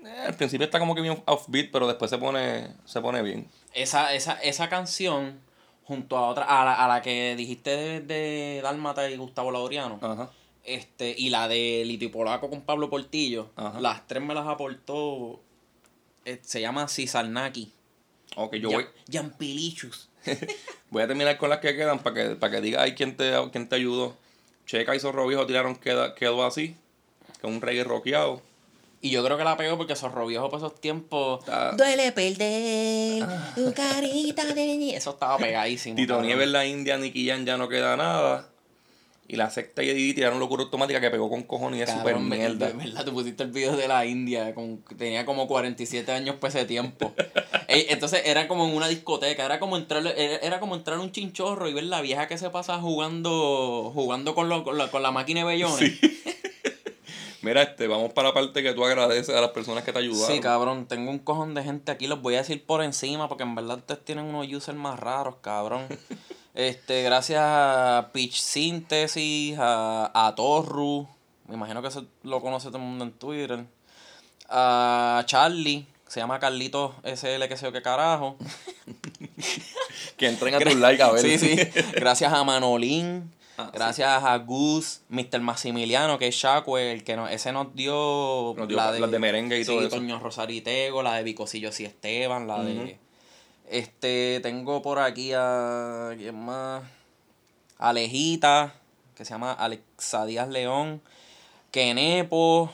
Eh, al principio está como que bien offbeat, pero después se pone, se pone bien. Esa, esa, esa canción, junto a otra, a la, a la que dijiste de, de Dálmata y Gustavo Lauriano, Ajá. este, y la de Lito y Polaco con Pablo Portillo, Ajá. las tres me las aportó, eh, se llama Cisarnaki. Ok, yo Ya- voy, Yampilichus. voy a terminar con las que quedan para que, para que diga ahí quién te, quién te ayudó. Checa y Zorro Viejo tiraron queda, quedó así, que es un reggae rockeado. Y yo creo que la pegó porque Zorro Viejo por esos tiempos... Está- Duele perder tu carita de niña". Eso estaba pegadísimo. Tito. Nieves, la India, Nicky Jam, ya no queda nada. Y la secta y Didi tiraron locura automática que pegó con cojones y es súper mierda. de verdad, tú pusiste el video de la India, con, tenía como 47 años por ese tiempo. Ey, Entonces era como en una discoteca, era como entrar era, era como entrar a un chinchorro y ver la vieja que se pasa jugando jugando con, lo- con, la, con la máquina de bellones. Mira, este, vamos para la parte que tú agradeces a las personas que te ayudaron. Sí, cabrón, tengo un cojón de gente aquí, los voy a decir por encima porque en verdad ustedes tienen unos users más raros, cabrón. Este, gracias a Pitch Synthesis, a, a Torru, me imagino que eso lo conoce todo el mundo en Twitter. A Charlie, se llama Carlitos SL, que sé yo qué carajo. Que entren a tus likes a ver. Sí, sí. Gracias a Manolín. Ah, gracias a Gus, Mr. Maximiliano, que es Shackwell, el que no, ese nos dio, Nos dio las de merengue y sí, todo eso. Toño Rosaritego, la de Vicosillos y Esteban, la de... Este, tengo por aquí a... ¿Quién más? Alejita, que se llama Alexa Díaz León. Kenepo.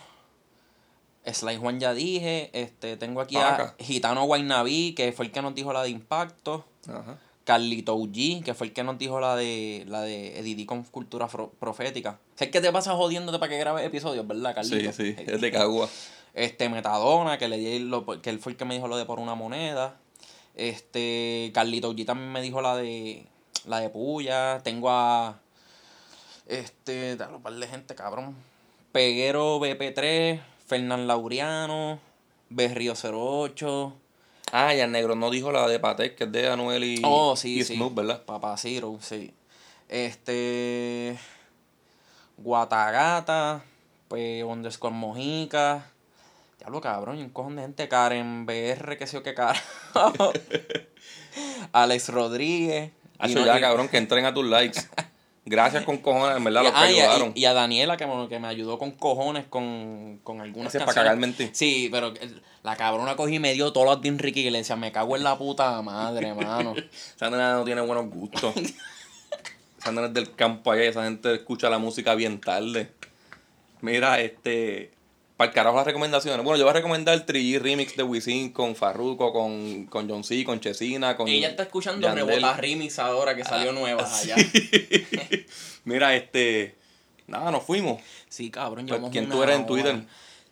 Sly Juan ya dije. Este, tengo aquí Paca. a Gitano Guaynaví, que fue el que nos dijo la de Impacto. Ajá. Carlito G, que fue el que nos dijo la de la de Edidí con cultura profética. Sé que te pasa jodiéndote para que grabes episodios, ¿verdad, Carlito? Sí, sí, es de Cagua. Este, Metadona, que le di lo, que él fue el que me dijo lo de por una moneda. Este, Carlito G también me dijo la de la de Puya. Tengo a este, dale un par de gente, cabrón. Peguero BP3, Fernán Lauriano, Berrío 08. Ah, y el negro no dijo la de Patek, que es de Anuel y, Oh, sí, y sí. Snoop, ¿verdad? Papá Ciro, sí. Este. Guatagata. Pues underscore Mojica. Diablo cabrón, un cojón de gente. Karen BR, que sé yo qué carajo. Alex Rodríguez. No- ya, cabrón, que entren a tus likes. Gracias con cojones, en verdad, los que ah, a- ayudaron. y- y a Daniela que me, que me ayudó con cojones con, con algunas Ese canciones. cagarme en ti. Sí, pero el- la cabrona cogí y me dio todos los de Enrique Iglesias. Me cago en la puta madre, mano. Esa nena no tiene buenos gustos. esa nena es del campo allá esa gente escucha la música bien tarde. Mira, este. Para el carajo las recomendaciones. Bueno, yo voy a recomendar el 3G remix de Wisin con Farruko, con, con John C, con Chesina, con. Ella está escuchando Yandel. Rebota Remix ahora que salió Ah, nueva sí. allá. Mira, este. Nada, nos fuimos. Sí, cabrón, Pues, ¿Quién tú eres en. Twitter?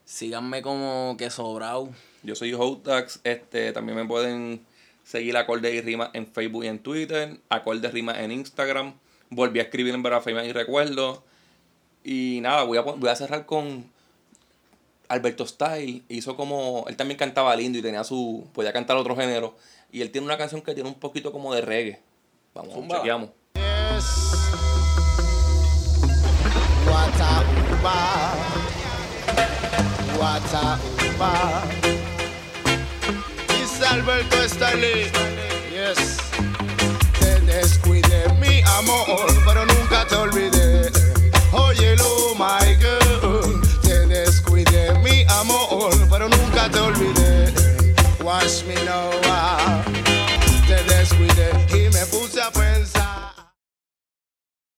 Síganme como que sobrao. Yo soy Hotax. Este, también me pueden seguir Acorde y Rima en Facebook y en Twitter. Acorde Rima en Instagram. Volví a escribir en Vera y Recuerdo. Y nada, voy a, voy a cerrar con Alberto Style. Hizo como. Él también cantaba lindo y tenía su. Podía cantar otro género. Y él tiene una canción que tiene un poquito como de reggae. Vamos, Zumba. chequeamos. What a uba, what a uba. Dice Alberto Stanley. Yes. Te descuidé mi amor, pero nunca te olvidé. Olvidé. Watch me now. ah.